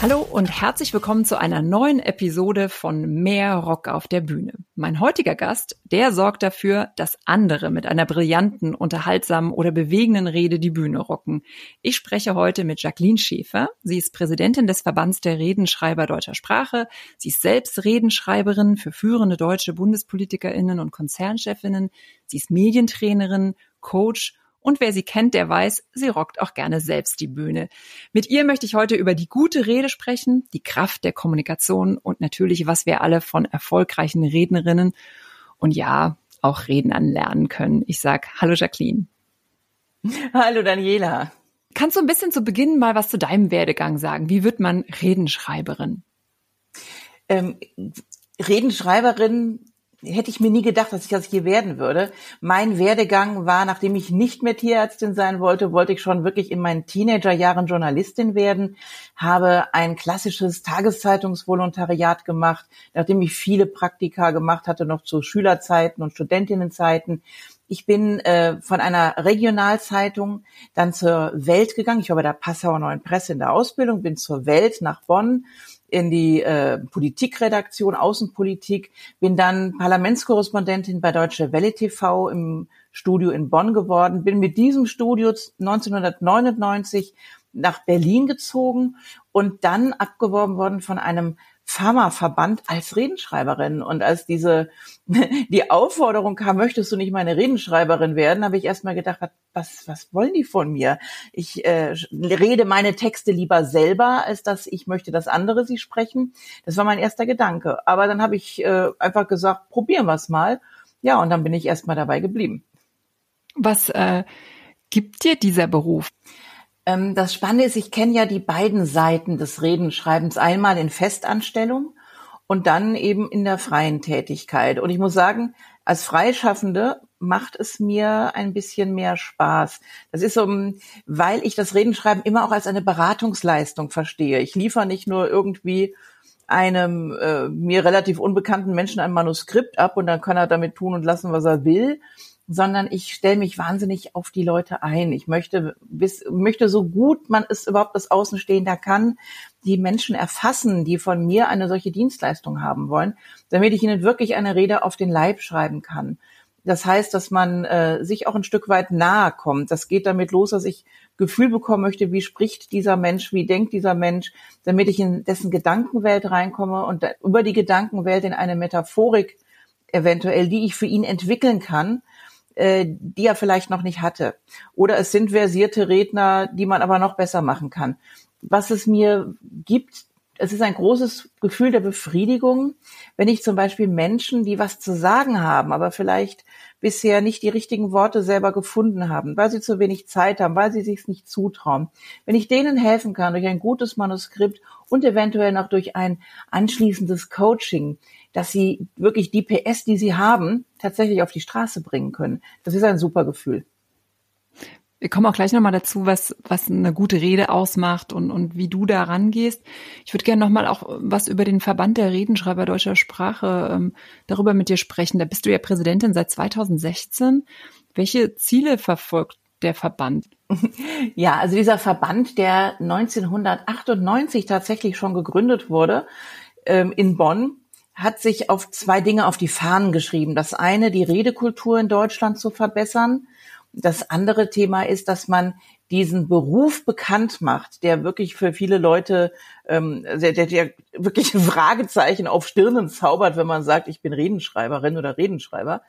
Hallo und herzlich willkommen zu einer neuen Episode von Mehr Rock auf der Bühne. Mein heutiger Gast, der sorgt dafür, dass andere mit einer brillanten, unterhaltsamen oder bewegenden Rede die Bühne rocken. Ich spreche heute mit Jacqueline Schäfer. Sie ist Präsidentin des Verbands der Redenschreiber deutscher Sprache. Sie ist selbst Redenschreiberin für führende deutsche Bundespolitikerinnen und Konzernchefinnen. Sie ist Medientrainerin, Coach und wer sie kennt, der weiß, sie rockt auch gerne selbst die Bühne. Mit ihr möchte ich heute über die gute Rede sprechen, die Kraft der Kommunikation und natürlich, was wir alle von erfolgreichen Rednerinnen und ja, auch Rednern lernen können. Ich sag Hallo Jacqueline. Hallo Daniela. Kannst du ein bisschen zu Beginn mal was zu deinem Werdegang sagen? Wie wird man Redenschreiberin? Ähm, Redenschreiberin hätte ich mir nie gedacht, dass ich das hier werden würde. Mein Werdegang war, nachdem ich nicht mehr Tierärztin sein wollte, wollte ich schon wirklich in meinen Teenagerjahren Journalistin werden, habe ein klassisches Tageszeitungsvolontariat gemacht, nachdem ich viele Praktika gemacht hatte, noch zu Schülerzeiten und Studentinnenzeiten. Ich bin äh, von einer Regionalzeitung dann zur Welt gegangen. Ich war bei der Passauer Neuen Presse in der Ausbildung, bin zur Welt nach Bonn in die äh, Politikredaktion, Außenpolitik, bin dann Parlamentskorrespondentin bei Deutsche Welle TV im Studio in Bonn geworden, bin mit diesem Studio 1999 nach Berlin gezogen und dann abgeworben worden von einem Pharmaverband als Redenschreiberin. Und als diese, die Aufforderung kam, möchtest du nicht meine Redenschreiberin werden, habe ich erstmal gedacht, was, was wollen die von mir? Ich äh, rede meine Texte lieber selber, als dass ich möchte, dass andere sie sprechen. Das war mein erster Gedanke. Aber dann habe ich äh, einfach gesagt, probieren wir es mal. Ja, und dann bin ich erstmal dabei geblieben. Was äh, gibt dir dieser Beruf? Ähm, das Spannende ist, ich kenne ja die beiden Seiten des Redenschreibens. Einmal in Festanstellung und dann eben in der freien Tätigkeit. Und ich muss sagen, als Freischaffende macht es mir ein bisschen mehr Spaß. Das ist so, weil ich das Redenschreiben immer auch als eine Beratungsleistung verstehe. Ich liefere nicht nur irgendwie einem äh, mir relativ unbekannten Menschen ein Manuskript ab und dann kann er damit tun und lassen, was er will, sondern ich stelle mich wahnsinnig auf die Leute ein. Ich möchte, bis, möchte so gut man es überhaupt als Außenstehender kann, die Menschen erfassen, die von mir eine solche Dienstleistung haben wollen, damit ich ihnen wirklich eine Rede auf den Leib schreiben kann. Das heißt, dass man äh, sich auch ein Stück weit nahe kommt. Das geht damit los, dass ich Gefühl bekommen möchte, wie spricht dieser Mensch, wie denkt dieser Mensch, damit ich in dessen Gedankenwelt reinkomme und über die Gedankenwelt in eine Metaphorik eventuell, die ich für ihn entwickeln kann, äh, die er vielleicht noch nicht hatte. Oder es sind versierte Redner, die man aber noch besser machen kann. Was es mir gibt, es ist ein großes Gefühl der Befriedigung, wenn ich zum Beispiel Menschen, die was zu sagen haben, aber vielleicht bisher nicht die richtigen Worte selber gefunden haben, weil sie zu wenig Zeit haben, weil sie sich nicht zutrauen. Wenn ich denen helfen kann durch ein gutes Manuskript und eventuell noch durch ein anschließendes Coaching, dass sie wirklich die PS, die sie haben, tatsächlich auf die Straße bringen können. Das ist ein super Gefühl. Wir kommen auch gleich nochmal dazu, was, was eine gute Rede ausmacht und, und wie du da rangehst. Ich würde gerne nochmal auch was über den Verband der Redenschreiber deutscher Sprache ähm, darüber mit dir sprechen. Da bist du ja Präsidentin seit 2016. Welche Ziele verfolgt der Verband? Ja, also dieser Verband, der 1998 tatsächlich schon gegründet wurde ähm, in Bonn, hat sich auf zwei Dinge auf die Fahnen geschrieben. Das eine, die Redekultur in Deutschland zu verbessern. Das andere Thema ist, dass man diesen Beruf bekannt macht, der wirklich für viele Leute, ähm, der, der, der wirklich ein Fragezeichen auf Stirnen zaubert, wenn man sagt, ich bin Redenschreiberin oder Redenschreiber.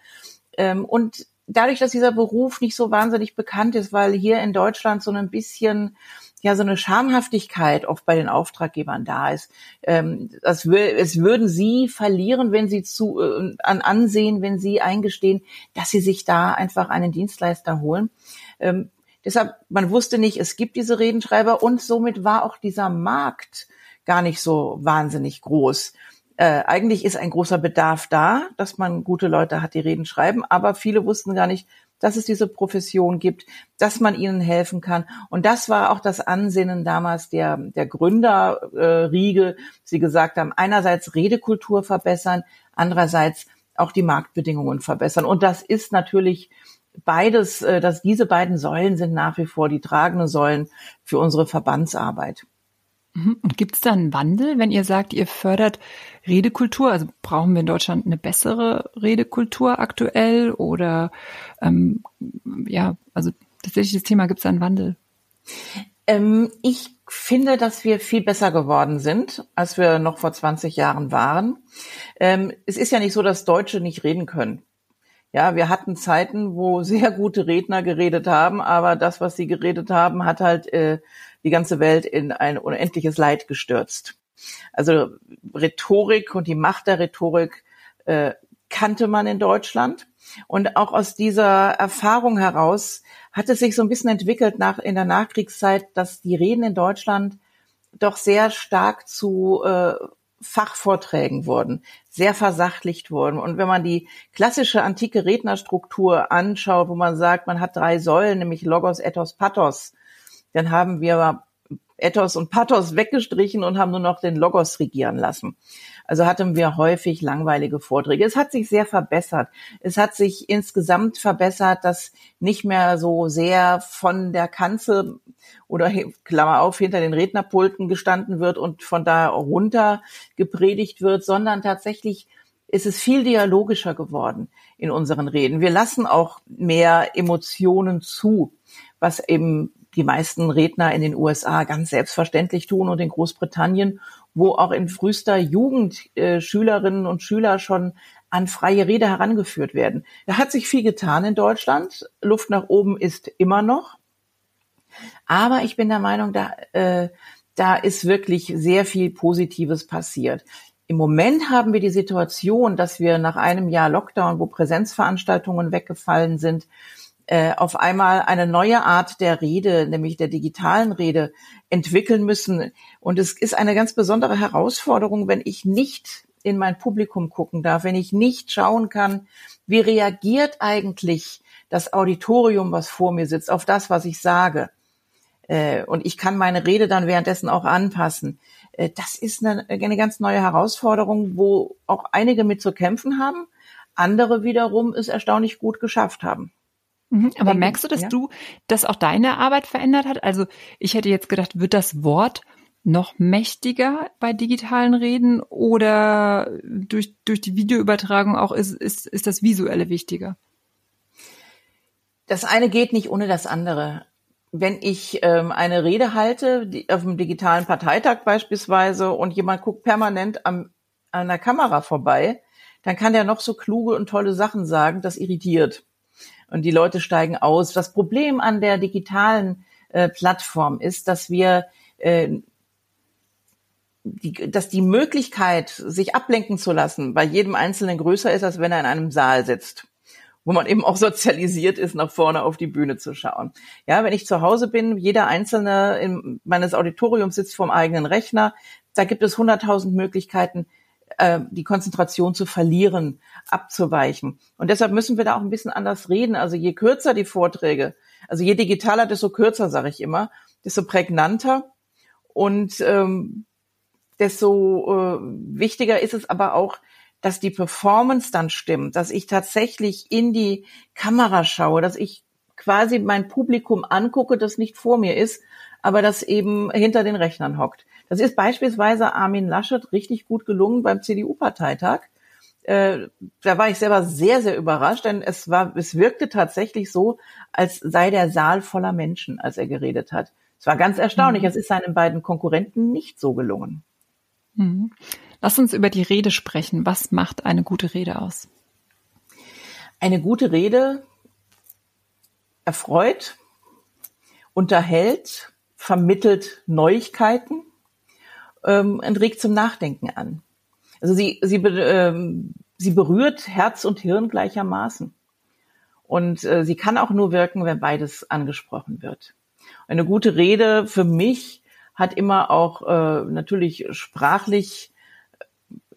Ähm, und dadurch, dass dieser Beruf nicht so wahnsinnig bekannt ist, weil hier in Deutschland so ein bisschen ja so eine Schamhaftigkeit oft bei den Auftraggebern da ist. Ähm, das, es würden sie verlieren, wenn sie zu äh, an Ansehen, wenn sie eingestehen, dass sie sich da einfach einen Dienstleister holen. Ähm, deshalb, man wusste nicht, es gibt diese Redenschreiber und somit war auch dieser Markt gar nicht so wahnsinnig groß. Äh, eigentlich ist ein großer Bedarf da, dass man gute Leute hat, die Reden schreiben, aber viele wussten gar nicht, dass es diese Profession gibt, dass man ihnen helfen kann. Und das war auch das Ansinnen damals der, der Gründerriege. Äh, Sie gesagt haben, einerseits Redekultur verbessern, andererseits auch die Marktbedingungen verbessern. Und das ist natürlich beides, äh, dass diese beiden Säulen sind nach wie vor die tragenden Säulen für unsere Verbandsarbeit. Mhm. Und gibt es da einen Wandel, wenn ihr sagt, ihr fördert Redekultur? Also brauchen wir in Deutschland eine bessere Redekultur aktuell? Oder ähm, ja, also tatsächlich das Thema, gibt es da einen Wandel? Ähm, ich finde, dass wir viel besser geworden sind, als wir noch vor 20 Jahren waren. Ähm, es ist ja nicht so, dass Deutsche nicht reden können. Ja, wir hatten Zeiten, wo sehr gute Redner geredet haben, aber das, was sie geredet haben, hat halt äh, die ganze Welt in ein unendliches Leid gestürzt. Also Rhetorik und die Macht der Rhetorik äh, kannte man in Deutschland. Und auch aus dieser Erfahrung heraus hat es sich so ein bisschen entwickelt nach, in der Nachkriegszeit, dass die Reden in Deutschland doch sehr stark zu äh, Fachvorträgen wurden, sehr versachlicht wurden. Und wenn man die klassische antike Rednerstruktur anschaut, wo man sagt, man hat drei Säulen, nämlich Logos, Ethos, Pathos, dann haben wir Ethos und Pathos weggestrichen und haben nur noch den Logos regieren lassen. Also hatten wir häufig langweilige Vorträge. Es hat sich sehr verbessert. Es hat sich insgesamt verbessert, dass nicht mehr so sehr von der Kanzel oder Klammer auf hinter den Rednerpulten gestanden wird und von da runter gepredigt wird, sondern tatsächlich ist es viel dialogischer geworden in unseren Reden. Wir lassen auch mehr Emotionen zu, was eben die meisten Redner in den USA ganz selbstverständlich tun und in Großbritannien, wo auch in frühester Jugend äh, Schülerinnen und Schüler schon an freie Rede herangeführt werden. Da hat sich viel getan in Deutschland. Luft nach oben ist immer noch. Aber ich bin der Meinung, da, äh, da ist wirklich sehr viel Positives passiert. Im Moment haben wir die Situation, dass wir nach einem Jahr Lockdown, wo Präsenzveranstaltungen weggefallen sind, äh, auf einmal eine neue Art der Rede, nämlich der digitalen Rede, entwickeln müssen. Und es ist eine ganz besondere Herausforderung, wenn ich nicht in mein Publikum gucken darf, wenn ich nicht schauen kann, wie reagiert eigentlich das Auditorium, was vor mir sitzt, auf das, was ich sage. Äh, und ich kann meine Rede dann währenddessen auch anpassen. Äh, das ist eine, eine ganz neue Herausforderung, wo auch einige mit zu kämpfen haben, andere wiederum es erstaunlich gut geschafft haben. Mhm, aber merkst du, dass ja. du, dass auch deine Arbeit verändert hat? Also ich hätte jetzt gedacht, wird das Wort noch mächtiger bei digitalen Reden oder durch, durch die Videoübertragung auch ist, ist, ist das Visuelle wichtiger? Das eine geht nicht ohne das andere. Wenn ich ähm, eine Rede halte, die, auf dem digitalen Parteitag beispielsweise, und jemand guckt permanent am, an der Kamera vorbei, dann kann der noch so kluge und tolle Sachen sagen, das irritiert und die Leute steigen aus. Das Problem an der digitalen äh, Plattform ist, dass wir äh, die, dass die Möglichkeit, sich ablenken zu lassen, bei jedem Einzelnen größer ist, als wenn er in einem Saal sitzt wo man eben auch sozialisiert ist, nach vorne auf die Bühne zu schauen. Ja, wenn ich zu Hause bin, jeder Einzelne in meines Auditoriums sitzt vorm eigenen Rechner, da gibt es hunderttausend Möglichkeiten, äh, die Konzentration zu verlieren, abzuweichen. Und deshalb müssen wir da auch ein bisschen anders reden. Also je kürzer die Vorträge, also je digitaler, desto kürzer, sage ich immer, desto prägnanter und ähm, desto äh, wichtiger ist es aber auch, dass die Performance dann stimmt, dass ich tatsächlich in die Kamera schaue, dass ich quasi mein Publikum angucke, das nicht vor mir ist, aber das eben hinter den Rechnern hockt. Das ist beispielsweise Armin Laschet richtig gut gelungen beim CDU-Parteitag. Äh, da war ich selber sehr, sehr überrascht, denn es war, es wirkte tatsächlich so, als sei der Saal voller Menschen, als er geredet hat. Es war ganz erstaunlich. Mhm. Es ist seinen beiden Konkurrenten nicht so gelungen. Mhm. Lass uns über die Rede sprechen. Was macht eine gute Rede aus? Eine gute Rede erfreut, unterhält, vermittelt Neuigkeiten ähm, und regt zum Nachdenken an. Also sie, sie, ähm, sie berührt Herz und Hirn gleichermaßen. Und äh, sie kann auch nur wirken, wenn beides angesprochen wird. Eine gute Rede für mich hat immer auch äh, natürlich sprachlich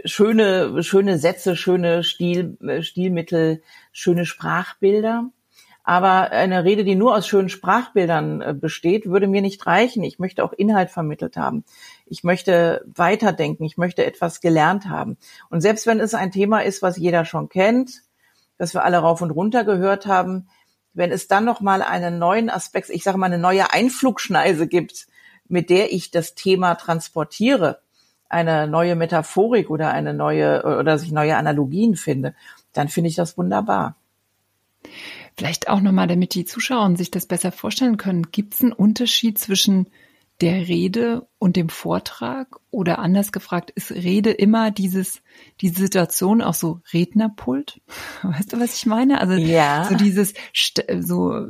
schöne, schöne Sätze, schöne Stil, äh, Stilmittel, schöne Sprachbilder. Aber eine Rede, die nur aus schönen Sprachbildern äh, besteht, würde mir nicht reichen. Ich möchte auch Inhalt vermittelt haben. Ich möchte weiterdenken. Ich möchte etwas gelernt haben. Und selbst wenn es ein Thema ist, was jeder schon kennt, das wir alle rauf und runter gehört haben, wenn es dann noch mal einen neuen Aspekt, ich sage mal eine neue Einflugschneise gibt, mit der ich das Thema transportiere, eine neue Metaphorik oder eine neue oder sich neue Analogien finde, dann finde ich das wunderbar. Vielleicht auch nochmal, damit die Zuschauer sich das besser vorstellen können, gibt es einen Unterschied zwischen der Rede und dem Vortrag? Oder anders gefragt, ist Rede immer dieses, diese Situation auch so Rednerpult? Weißt du, was ich meine? Also ja. so dieses so äh,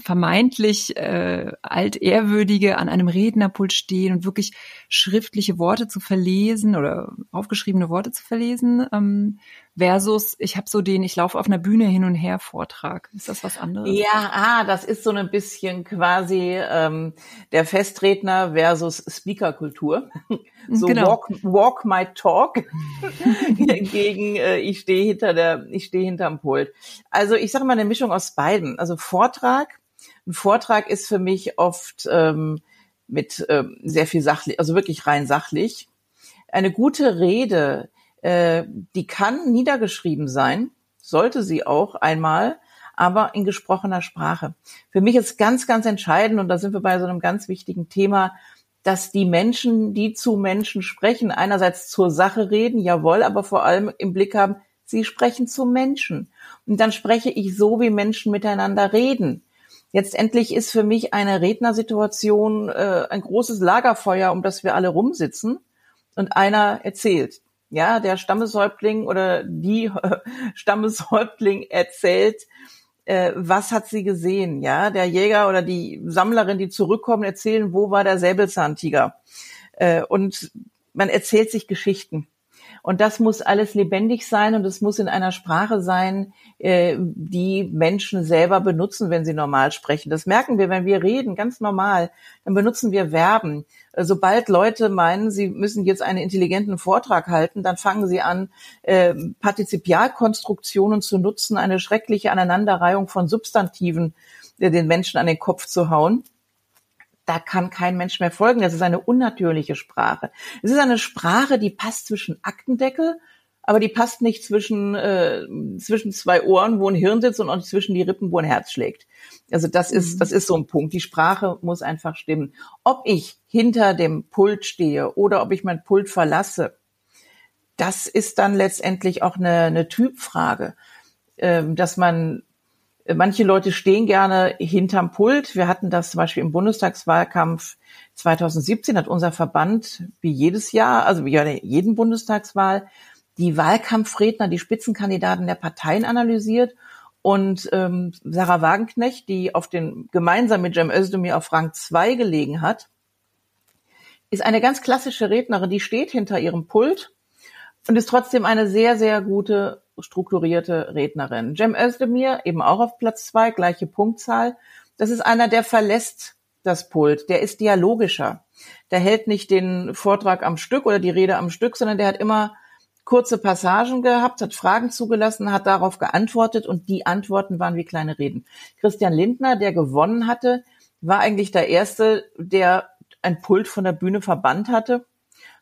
vermeintlich äh, altehrwürdige an einem Rednerpult stehen und wirklich schriftliche Worte zu verlesen oder aufgeschriebene Worte zu verlesen. Ähm, versus ich habe so den, ich laufe auf einer Bühne hin und her Vortrag. Ist das was anderes? Ja, ah, das ist so ein bisschen quasi ähm, der Festredner versus Speakerkultur. So genau. walk, walk my talk gegen äh, ich stehe hinter der, ich stehe hinterm Pult. Also ich sage mal eine Mischung aus beiden. Also Vortrag, ein Vortrag ist für mich oft ähm, mit ähm, sehr viel sachlich, also wirklich rein sachlich. Eine gute Rede äh, die kann niedergeschrieben sein, sollte sie auch einmal, aber in gesprochener Sprache. Für mich ist ganz, ganz entscheidend, und da sind wir bei so einem ganz wichtigen Thema, dass die Menschen, die zu Menschen sprechen, einerseits zur Sache reden, jawohl, aber vor allem im Blick haben, sie sprechen zu Menschen. Und dann spreche ich so, wie Menschen miteinander reden. Jetzt endlich ist für mich eine Rednersituation äh, ein großes Lagerfeuer, um das wir alle rumsitzen und einer erzählt ja, der Stammeshäuptling oder die Stammeshäuptling erzählt, äh, was hat sie gesehen, ja, der Jäger oder die Sammlerin, die zurückkommen, erzählen, wo war der Säbelzahntiger. Äh, und man erzählt sich Geschichten. Und das muss alles lebendig sein und es muss in einer Sprache sein, äh, die Menschen selber benutzen, wenn sie normal sprechen. Das merken wir, wenn wir reden, ganz normal. Dann benutzen wir Verben. Äh, sobald Leute meinen, sie müssen jetzt einen intelligenten Vortrag halten, dann fangen sie an, äh, Partizipialkonstruktionen zu nutzen, eine schreckliche Aneinanderreihung von Substantiven den Menschen an den Kopf zu hauen da kann kein Mensch mehr folgen. Das ist eine unnatürliche Sprache. Es ist eine Sprache, die passt zwischen Aktendeckel, aber die passt nicht zwischen, äh, zwischen zwei Ohren, wo ein Hirn sitzt und auch nicht zwischen die Rippen, wo ein Herz schlägt. Also das ist, mhm. das ist so ein Punkt. Die Sprache muss einfach stimmen. Ob ich hinter dem Pult stehe oder ob ich mein Pult verlasse, das ist dann letztendlich auch eine, eine Typfrage, ähm, dass man Manche Leute stehen gerne hinterm Pult. Wir hatten das zum Beispiel im Bundestagswahlkampf 2017, hat unser Verband wie jedes Jahr, also wie jeden Bundestagswahl, die Wahlkampfredner, die Spitzenkandidaten der Parteien analysiert. Und ähm, Sarah Wagenknecht, die auf den gemeinsam mit Cem Özdemir auf Rang 2 gelegen hat, ist eine ganz klassische Rednerin, die steht hinter ihrem Pult und ist trotzdem eine sehr, sehr gute strukturierte Rednerin. Cem Özdemir, eben auch auf Platz zwei, gleiche Punktzahl. Das ist einer, der verlässt das Pult, der ist dialogischer. Der hält nicht den Vortrag am Stück oder die Rede am Stück, sondern der hat immer kurze Passagen gehabt, hat Fragen zugelassen, hat darauf geantwortet und die Antworten waren wie kleine Reden. Christian Lindner, der gewonnen hatte, war eigentlich der Erste, der ein Pult von der Bühne verbannt hatte,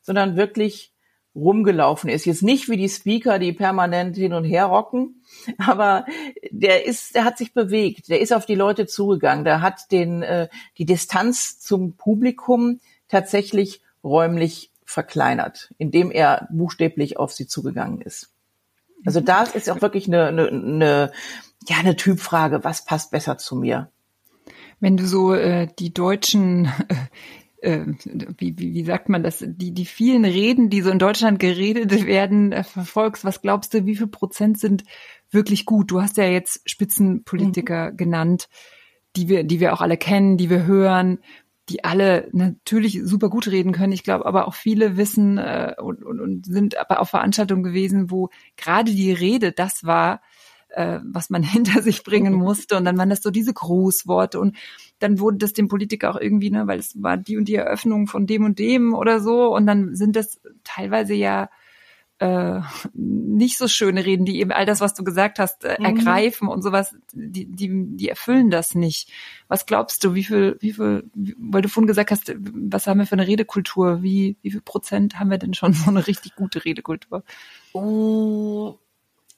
sondern wirklich rumgelaufen ist. Jetzt nicht wie die Speaker, die permanent hin und her rocken, aber der ist, der hat sich bewegt, der ist auf die Leute zugegangen, der hat den äh, die Distanz zum Publikum tatsächlich räumlich verkleinert, indem er buchstäblich auf sie zugegangen ist. Also da ist auch wirklich eine, eine, eine ja eine Typfrage, was passt besser zu mir? Wenn du so äh, die deutschen äh, wie, wie, wie sagt man das, die, die vielen Reden, die so in Deutschland geredet werden, äh, verfolgst, was glaubst du, wie viel Prozent sind wirklich gut? Du hast ja jetzt Spitzenpolitiker mhm. genannt, die wir, die wir auch alle kennen, die wir hören, die alle natürlich super gut reden können. Ich glaube, aber auch viele wissen äh, und, und, und sind aber auf Veranstaltungen gewesen, wo gerade die Rede das war, äh, was man hinter sich bringen musste. Und dann waren das so diese Grußworte und dann wurde das dem Politiker auch irgendwie, ne, weil es war die und die Eröffnung von dem und dem oder so. Und dann sind das teilweise ja äh, nicht so schöne Reden, die eben all das, was du gesagt hast, äh, mhm. ergreifen und sowas, die, die, die erfüllen das nicht. Was glaubst du, wie viel, wie viel, weil du vorhin gesagt hast, was haben wir für eine Redekultur? Wie, wie viel Prozent haben wir denn schon so eine richtig gute Redekultur? Oh,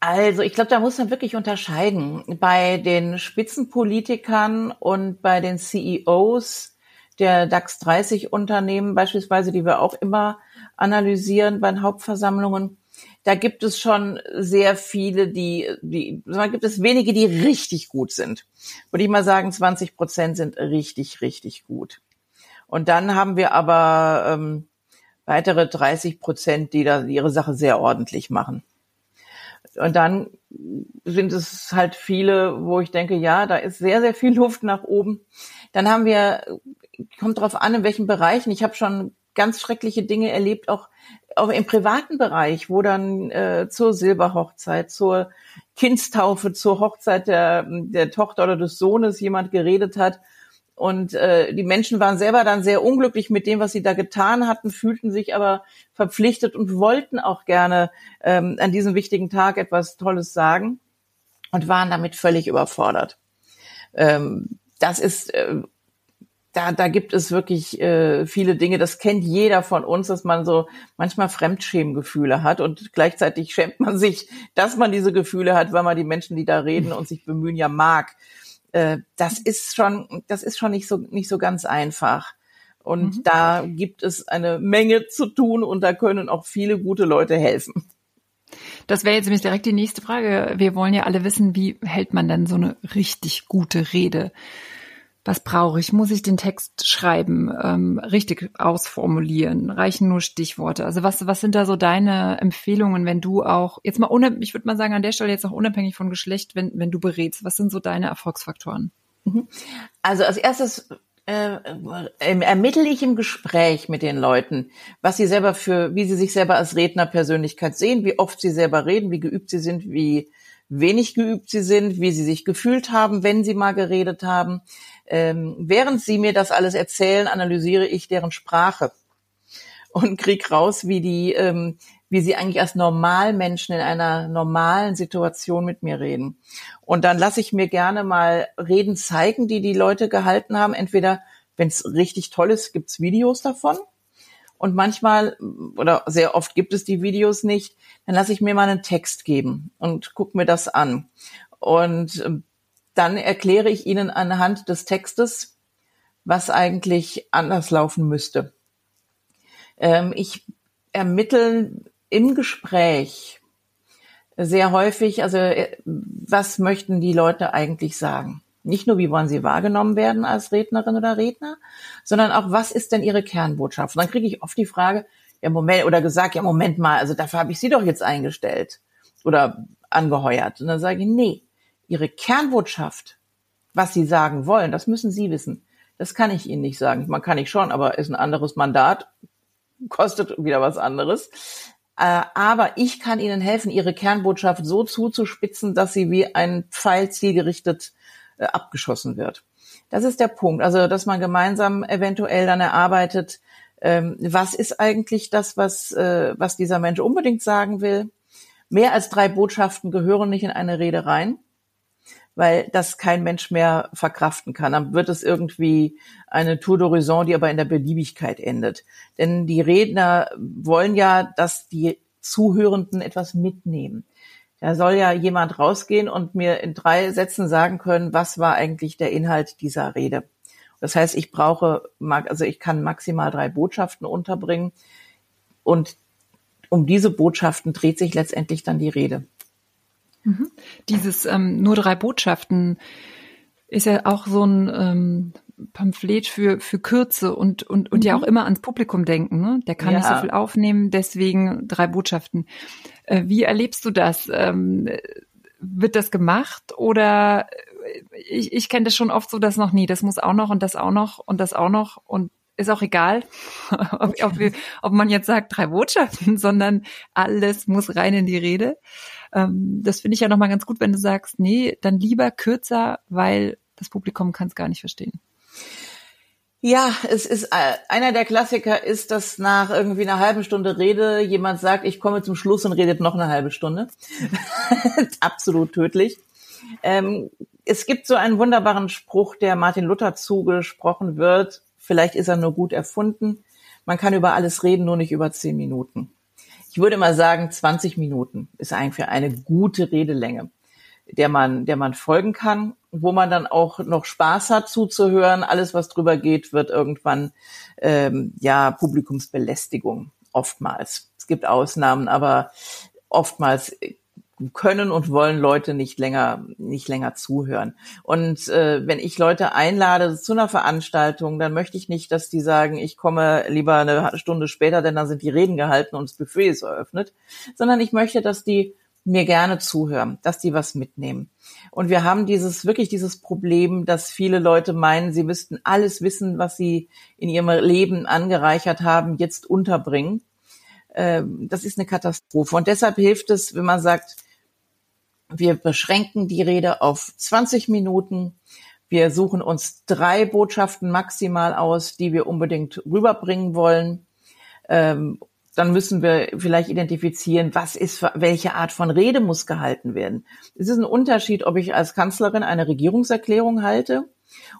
also ich glaube, da muss man wirklich unterscheiden. Bei den Spitzenpolitikern und bei den CEOs der DAX 30 Unternehmen beispielsweise, die wir auch immer analysieren bei den Hauptversammlungen, da gibt es schon sehr viele, die, die, da gibt es wenige, die richtig gut sind. Würde ich mal sagen, 20 Prozent sind richtig, richtig gut. Und dann haben wir aber ähm, weitere 30 Prozent, die da ihre Sache sehr ordentlich machen. Und dann sind es halt viele, wo ich denke, ja, da ist sehr, sehr viel Luft nach oben. Dann haben wir, kommt drauf an, in welchen Bereichen. Ich habe schon ganz schreckliche Dinge erlebt, auch, auch im privaten Bereich, wo dann äh, zur Silberhochzeit, zur Kindstaufe, zur Hochzeit der, der Tochter oder des Sohnes jemand geredet hat. Und äh, die Menschen waren selber dann sehr unglücklich mit dem, was sie da getan hatten, fühlten sich aber verpflichtet und wollten auch gerne ähm, an diesem wichtigen Tag etwas Tolles sagen und waren damit völlig überfordert. Ähm, das ist äh, da, da gibt es wirklich äh, viele Dinge, das kennt jeder von uns, dass man so manchmal Fremdschämgefühle hat und gleichzeitig schämt man sich, dass man diese Gefühle hat, weil man die Menschen, die da reden und sich bemühen, ja mag. Äh, das ist schon, das ist schon nicht so, nicht so ganz einfach. Und mhm. da gibt es eine Menge zu tun und da können auch viele gute Leute helfen. Das wäre jetzt nämlich direkt die nächste Frage. Wir wollen ja alle wissen, wie hält man denn so eine richtig gute Rede? Was brauche ich? Muss ich den Text schreiben, ähm, richtig ausformulieren? Reichen nur Stichworte? Also was, was sind da so deine Empfehlungen, wenn du auch, jetzt mal ohne, ich würde mal sagen, an der Stelle jetzt auch unabhängig von Geschlecht, wenn, wenn du berätst, was sind so deine Erfolgsfaktoren? Mhm. Also als erstes äh, ermittle ich im Gespräch mit den Leuten, was sie selber für, wie sie sich selber als Rednerpersönlichkeit sehen, wie oft sie selber reden, wie geübt sie sind, wie wenig geübt sie sind, wie sie sich gefühlt haben, wenn sie mal geredet haben. Ähm, während sie mir das alles erzählen, analysiere ich deren Sprache und krieg raus, wie die, ähm, wie sie eigentlich als Normalmenschen in einer normalen Situation mit mir reden. Und dann lasse ich mir gerne mal Reden zeigen, die die Leute gehalten haben. Entweder, wenn es richtig toll ist, gibt's Videos davon. Und manchmal oder sehr oft gibt es die Videos nicht. Dann lasse ich mir mal einen Text geben und guck mir das an. Und ähm, dann erkläre ich Ihnen anhand des Textes, was eigentlich anders laufen müsste. Ähm, ich ermittle im Gespräch sehr häufig, also äh, was möchten die Leute eigentlich sagen? Nicht nur, wie wollen sie wahrgenommen werden als Rednerin oder Redner, sondern auch, was ist denn ihre Kernbotschaft? Und dann kriege ich oft die Frage, ja Moment, oder gesagt, ja Moment mal, also dafür habe ich sie doch jetzt eingestellt oder angeheuert. Und dann sage ich, nee, ihre Kernbotschaft, was sie sagen wollen, das müssen sie wissen. Das kann ich ihnen nicht sagen. Man kann ich schon, aber ist ein anderes Mandat, kostet wieder was anderes. Äh, aber ich kann ihnen helfen, ihre Kernbotschaft so zuzuspitzen, dass sie wie ein Pfeil zielgerichtet äh, abgeschossen wird. Das ist der Punkt. Also, dass man gemeinsam eventuell dann erarbeitet, ähm, was ist eigentlich das, was, äh, was dieser Mensch unbedingt sagen will. Mehr als drei Botschaften gehören nicht in eine Rede rein weil das kein Mensch mehr verkraften kann. Dann wird es irgendwie eine Tour d'horizon, die aber in der Beliebigkeit endet. Denn die Redner wollen ja, dass die Zuhörenden etwas mitnehmen. Da soll ja jemand rausgehen und mir in drei Sätzen sagen können, was war eigentlich der Inhalt dieser Rede. Das heißt, ich brauche, also ich kann maximal drei Botschaften unterbringen und um diese Botschaften dreht sich letztendlich dann die Rede. Mhm. Dieses ähm, nur drei Botschaften ist ja auch so ein ähm, Pamphlet für, für Kürze und, und, und mhm. ja auch immer ans Publikum denken. Ne? Der kann ja. nicht so viel aufnehmen, deswegen drei Botschaften. Äh, wie erlebst du das? Ähm, wird das gemacht oder äh, ich, ich kenne das schon oft so, dass noch nie, das muss auch noch und das auch noch und das auch noch und ist auch egal, ob, ob, ob man jetzt sagt drei Botschaften, sondern alles muss rein in die Rede. Ähm, das finde ich ja nochmal ganz gut, wenn du sagst, nee, dann lieber kürzer, weil das Publikum kann es gar nicht verstehen. Ja, es ist äh, einer der Klassiker ist, dass nach irgendwie einer halben Stunde Rede jemand sagt, ich komme zum Schluss und redet noch eine halbe Stunde. Absolut tödlich. Ähm, es gibt so einen wunderbaren Spruch, der Martin Luther zugesprochen wird. Vielleicht ist er nur gut erfunden. Man kann über alles reden, nur nicht über zehn Minuten. Ich würde mal sagen, 20 Minuten ist eigentlich eine gute Redelänge der man, der man folgen kann, wo man dann auch noch Spaß hat zuzuhören. Alles, was drüber geht, wird irgendwann ähm, ja Publikumsbelästigung oftmals. Es gibt Ausnahmen, aber oftmals können und wollen Leute nicht länger nicht länger zuhören. Und äh, wenn ich Leute einlade zu einer Veranstaltung, dann möchte ich nicht, dass die sagen, ich komme lieber eine Stunde später, denn dann sind die Reden gehalten und das Buffet ist eröffnet, sondern ich möchte, dass die mir gerne zuhören, dass die was mitnehmen. Und wir haben dieses, wirklich dieses Problem, dass viele Leute meinen, sie müssten alles wissen, was sie in ihrem Leben angereichert haben, jetzt unterbringen. Ähm, das ist eine Katastrophe. Und deshalb hilft es, wenn man sagt, wir beschränken die Rede auf 20 Minuten. Wir suchen uns drei Botschaften maximal aus, die wir unbedingt rüberbringen wollen. Ähm, dann müssen wir vielleicht identifizieren, was ist, welche Art von Rede muss gehalten werden. Es ist ein Unterschied, ob ich als Kanzlerin eine Regierungserklärung halte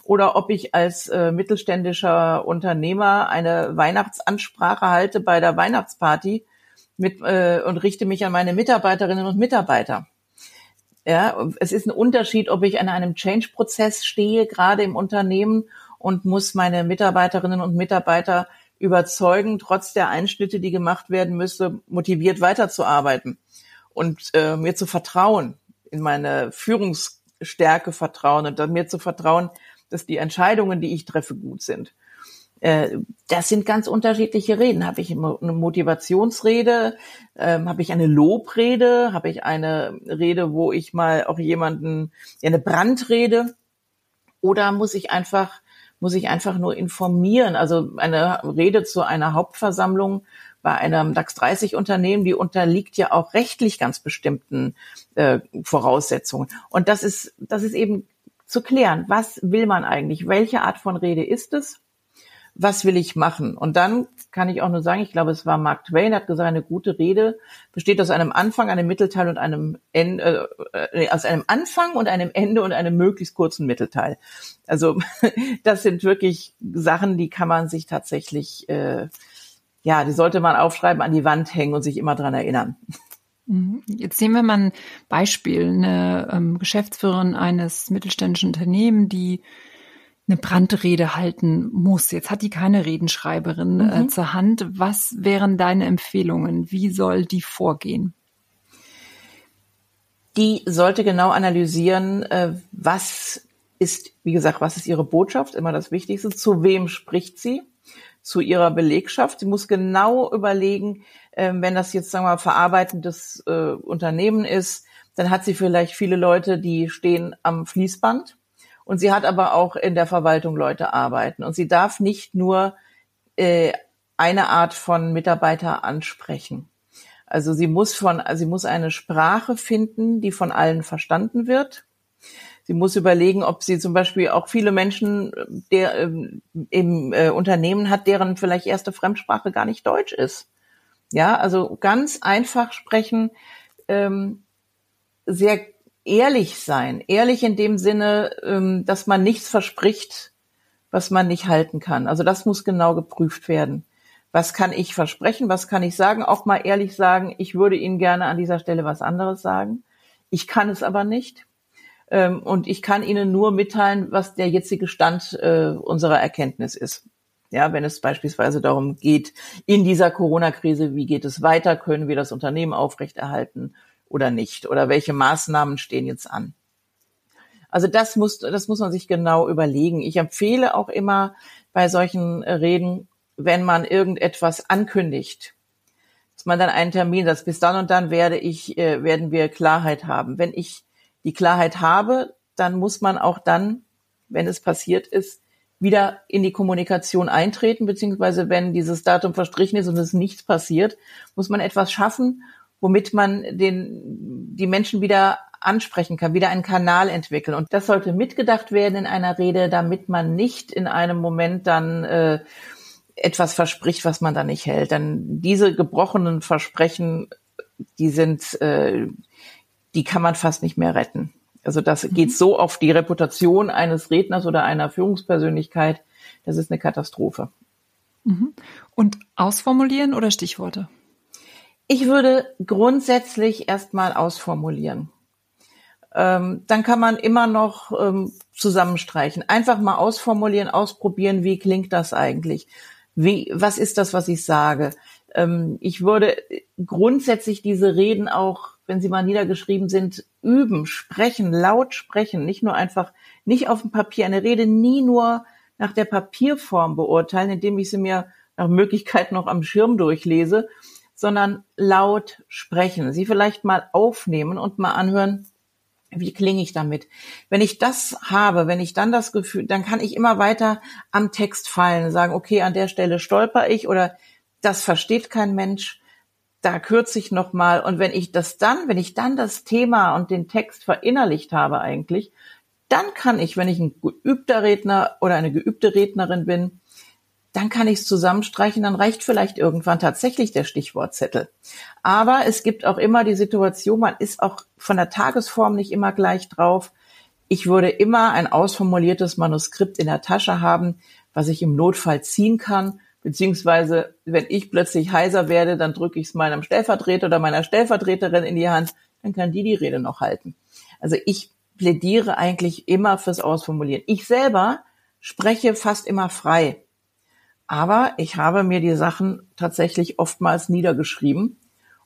oder ob ich als äh, mittelständischer Unternehmer eine Weihnachtsansprache halte bei der Weihnachtsparty mit, äh, und richte mich an meine Mitarbeiterinnen und Mitarbeiter. Ja, es ist ein Unterschied, ob ich an einem Change-Prozess stehe, gerade im Unternehmen und muss meine Mitarbeiterinnen und Mitarbeiter überzeugen, trotz der Einschnitte, die gemacht werden müsse, motiviert weiterzuarbeiten und äh, mir zu vertrauen, in meine Führungsstärke vertrauen und mir zu vertrauen, dass die Entscheidungen, die ich treffe, gut sind. Äh, das sind ganz unterschiedliche Reden. Habe ich eine Motivationsrede? Ähm, habe ich eine Lobrede? Habe ich eine Rede, wo ich mal auch jemanden, eine Brandrede? Oder muss ich einfach muss ich einfach nur informieren. Also eine Rede zu einer Hauptversammlung bei einem DAX 30 Unternehmen, die unterliegt ja auch rechtlich ganz bestimmten äh, Voraussetzungen. Und das ist, das ist eben zu klären. Was will man eigentlich? Welche Art von Rede ist es? Was will ich machen? Und dann kann ich auch nur sagen, ich glaube, es war Mark Twain, hat gesagt, eine gute Rede besteht aus einem Anfang, einem Mittelteil und einem Ende, äh, aus einem Anfang und einem Ende und einem möglichst kurzen Mittelteil. Also das sind wirklich Sachen, die kann man sich tatsächlich, äh, ja, die sollte man aufschreiben, an die Wand hängen und sich immer dran erinnern. Mhm. Jetzt sehen wir mal ein Beispiel, eine ähm, Geschäftsführerin eines mittelständischen Unternehmens, die eine Brandrede halten muss. Jetzt hat die keine Redenschreiberin äh, mhm. äh, zur Hand. Was wären deine Empfehlungen? Wie soll die vorgehen? Die sollte genau analysieren, äh, was ist, wie gesagt, was ist ihre Botschaft, immer das Wichtigste, zu wem spricht sie, zu ihrer Belegschaft. Sie muss genau überlegen, äh, wenn das jetzt, sagen wir mal, verarbeitendes äh, Unternehmen ist, dann hat sie vielleicht viele Leute, die stehen am Fließband und sie hat aber auch in der Verwaltung Leute arbeiten. Und sie darf nicht nur äh, eine Art von Mitarbeiter ansprechen. Also sie muss von, sie muss eine Sprache finden, die von allen verstanden wird. Sie muss überlegen, ob sie zum Beispiel auch viele Menschen der, äh, im äh, Unternehmen hat, deren vielleicht erste Fremdsprache gar nicht Deutsch ist. Ja, also ganz einfach sprechen, ähm, sehr ehrlich sein. Ehrlich in dem Sinne, ähm, dass man nichts verspricht, was man nicht halten kann. Also das muss genau geprüft werden. Was kann ich versprechen? Was kann ich sagen? Auch mal ehrlich sagen, ich würde Ihnen gerne an dieser Stelle was anderes sagen. Ich kann es aber nicht. Ähm, und ich kann Ihnen nur mitteilen, was der jetzige Stand äh, unserer Erkenntnis ist. Ja, wenn es beispielsweise darum geht, in dieser Corona-Krise, wie geht es weiter? Können wir das Unternehmen aufrechterhalten? Oder nicht? Oder welche Maßnahmen stehen jetzt an? Also das muss, das muss man sich genau überlegen. Ich empfehle auch immer bei solchen Reden, wenn man irgendetwas ankündigt, dass man dann einen Termin setzt. Bis dann und dann werde ich, äh, werden wir Klarheit haben. Wenn ich die Klarheit habe, dann muss man auch dann, wenn es passiert ist, wieder in die Kommunikation eintreten, beziehungsweise wenn dieses Datum verstrichen ist und es nichts passiert, muss man etwas schaffen, womit man den, die Menschen wieder ansprechen kann, wieder einen Kanal entwickeln. Und das sollte mitgedacht werden in einer Rede, damit man nicht in einem Moment dann äh, etwas verspricht, was man dann nicht hält. Denn diese gebrochenen Versprechen, die sind, äh, die kann man fast nicht mehr retten. Also das mhm. geht so auf die Reputation eines Redners oder einer Führungspersönlichkeit. Das ist eine Katastrophe. Mhm. Und ausformulieren oder Stichworte? Ich würde grundsätzlich erstmal ausformulieren. Ähm, dann kann man immer noch ähm, zusammenstreichen. Einfach mal ausformulieren, ausprobieren, wie klingt das eigentlich? Wie, was ist das, was ich sage? Ähm, ich würde grundsätzlich diese Reden auch, wenn sie mal niedergeschrieben sind, üben, sprechen, laut sprechen, nicht nur einfach, nicht auf dem Papier, eine Rede nie nur nach der Papierform beurteilen, indem ich sie mir nach Möglichkeit noch am Schirm durchlese, sondern laut sprechen, sie vielleicht mal aufnehmen und mal anhören, wie klinge ich damit? Wenn ich das habe, wenn ich dann das Gefühl, dann kann ich immer weiter am Text fallen, sagen, okay, an der Stelle stolper ich oder das versteht kein Mensch, da kürze ich noch mal und wenn ich das dann, wenn ich dann das Thema und den Text verinnerlicht habe eigentlich, dann kann ich, wenn ich ein geübter Redner oder eine geübte Rednerin bin, dann kann ich es zusammenstreichen, dann reicht vielleicht irgendwann tatsächlich der Stichwortzettel. Aber es gibt auch immer die Situation, man ist auch von der Tagesform nicht immer gleich drauf. Ich würde immer ein ausformuliertes Manuskript in der Tasche haben, was ich im Notfall ziehen kann, beziehungsweise wenn ich plötzlich heiser werde, dann drücke ich es meinem Stellvertreter oder meiner Stellvertreterin in die Hand, dann kann die die Rede noch halten. Also ich plädiere eigentlich immer fürs Ausformulieren. Ich selber spreche fast immer frei. Aber ich habe mir die Sachen tatsächlich oftmals niedergeschrieben,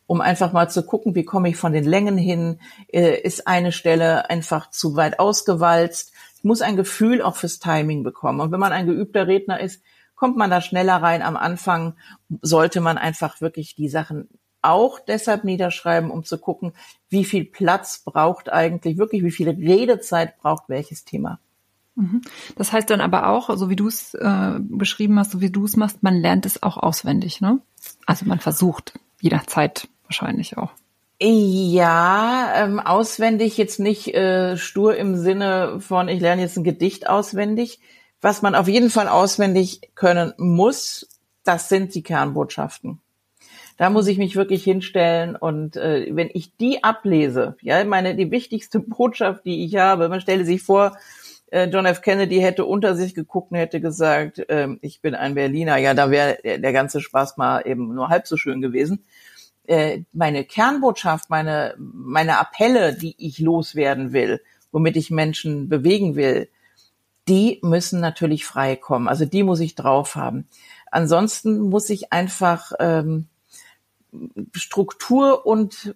um einfach mal zu gucken, wie komme ich von den Längen hin, äh, ist eine Stelle einfach zu weit ausgewalzt. Ich muss ein Gefühl auch fürs Timing bekommen. Und wenn man ein geübter Redner ist, kommt man da schneller rein. Am Anfang sollte man einfach wirklich die Sachen auch deshalb niederschreiben, um zu gucken, wie viel Platz braucht eigentlich wirklich, wie viel Redezeit braucht welches Thema. Mhm. Das heißt dann aber auch, so wie du es äh, beschrieben hast, so wie du es machst, man lernt es auch auswendig, ne? Also man versucht jederzeit wahrscheinlich auch. Ja, ähm, auswendig jetzt nicht äh, stur im Sinne von, ich lerne jetzt ein Gedicht auswendig. Was man auf jeden Fall auswendig können muss, das sind die Kernbotschaften. Da muss ich mich wirklich hinstellen und äh, wenn ich die ablese, ja, meine die wichtigste Botschaft, die ich habe, man stelle sich vor, äh, John F. Kennedy hätte unter sich geguckt und hätte gesagt, ähm, ich bin ein Berliner. Ja, da wäre der ganze Spaß mal eben nur halb so schön gewesen. Äh, meine Kernbotschaft, meine, meine Appelle, die ich loswerden will, womit ich Menschen bewegen will, die müssen natürlich frei kommen. Also die muss ich drauf haben. Ansonsten muss ich einfach ähm, Struktur und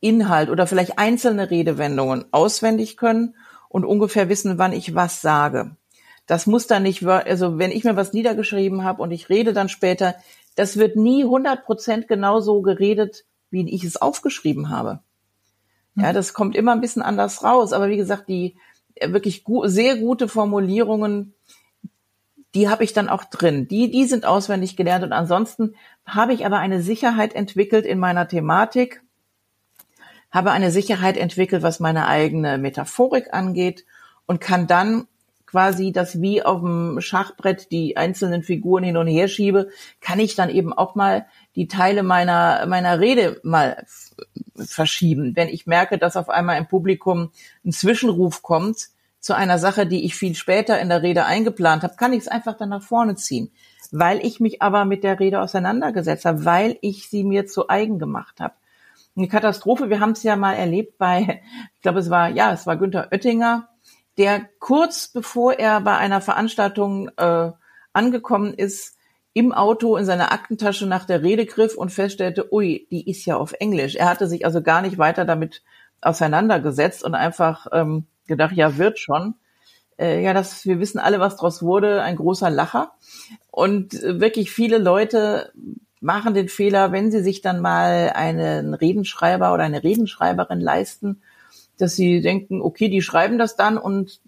Inhalt oder vielleicht einzelne Redewendungen auswendig können und ungefähr wissen, wann ich was sage. Das muss dann nicht, also wenn ich mir was niedergeschrieben habe und ich rede dann später, das wird nie 100 Prozent genauso geredet, wie ich es aufgeschrieben habe. Ja, das kommt immer ein bisschen anders raus. Aber wie gesagt, die äh, wirklich gu sehr gute Formulierungen, die habe ich dann auch drin. Die, die sind auswendig gelernt. Und ansonsten habe ich aber eine Sicherheit entwickelt in meiner Thematik, habe eine Sicherheit entwickelt, was meine eigene Metaphorik angeht und kann dann quasi das wie auf dem Schachbrett die einzelnen Figuren hin und her schiebe, kann ich dann eben auch mal die Teile meiner, meiner Rede mal verschieben. Wenn ich merke, dass auf einmal im Publikum ein Zwischenruf kommt zu einer Sache, die ich viel später in der Rede eingeplant habe, kann ich es einfach dann nach vorne ziehen. Weil ich mich aber mit der Rede auseinandergesetzt habe, weil ich sie mir zu eigen gemacht habe eine Katastrophe. Wir haben es ja mal erlebt bei, ich glaube, es war, ja, es war Günther Oettinger, der kurz bevor er bei einer Veranstaltung äh, angekommen ist, im Auto in seine Aktentasche nach der Rede griff und feststellte, ui, die ist ja auf Englisch. Er hatte sich also gar nicht weiter damit auseinandergesetzt und einfach ähm, gedacht, ja, wird schon. Äh, ja, das, wir wissen alle, was draus wurde, ein großer Lacher. Und äh, wirklich viele Leute machen den Fehler, wenn sie sich dann mal einen Redenschreiber oder eine Redenschreiberin leisten, dass sie denken, okay, die schreiben das dann und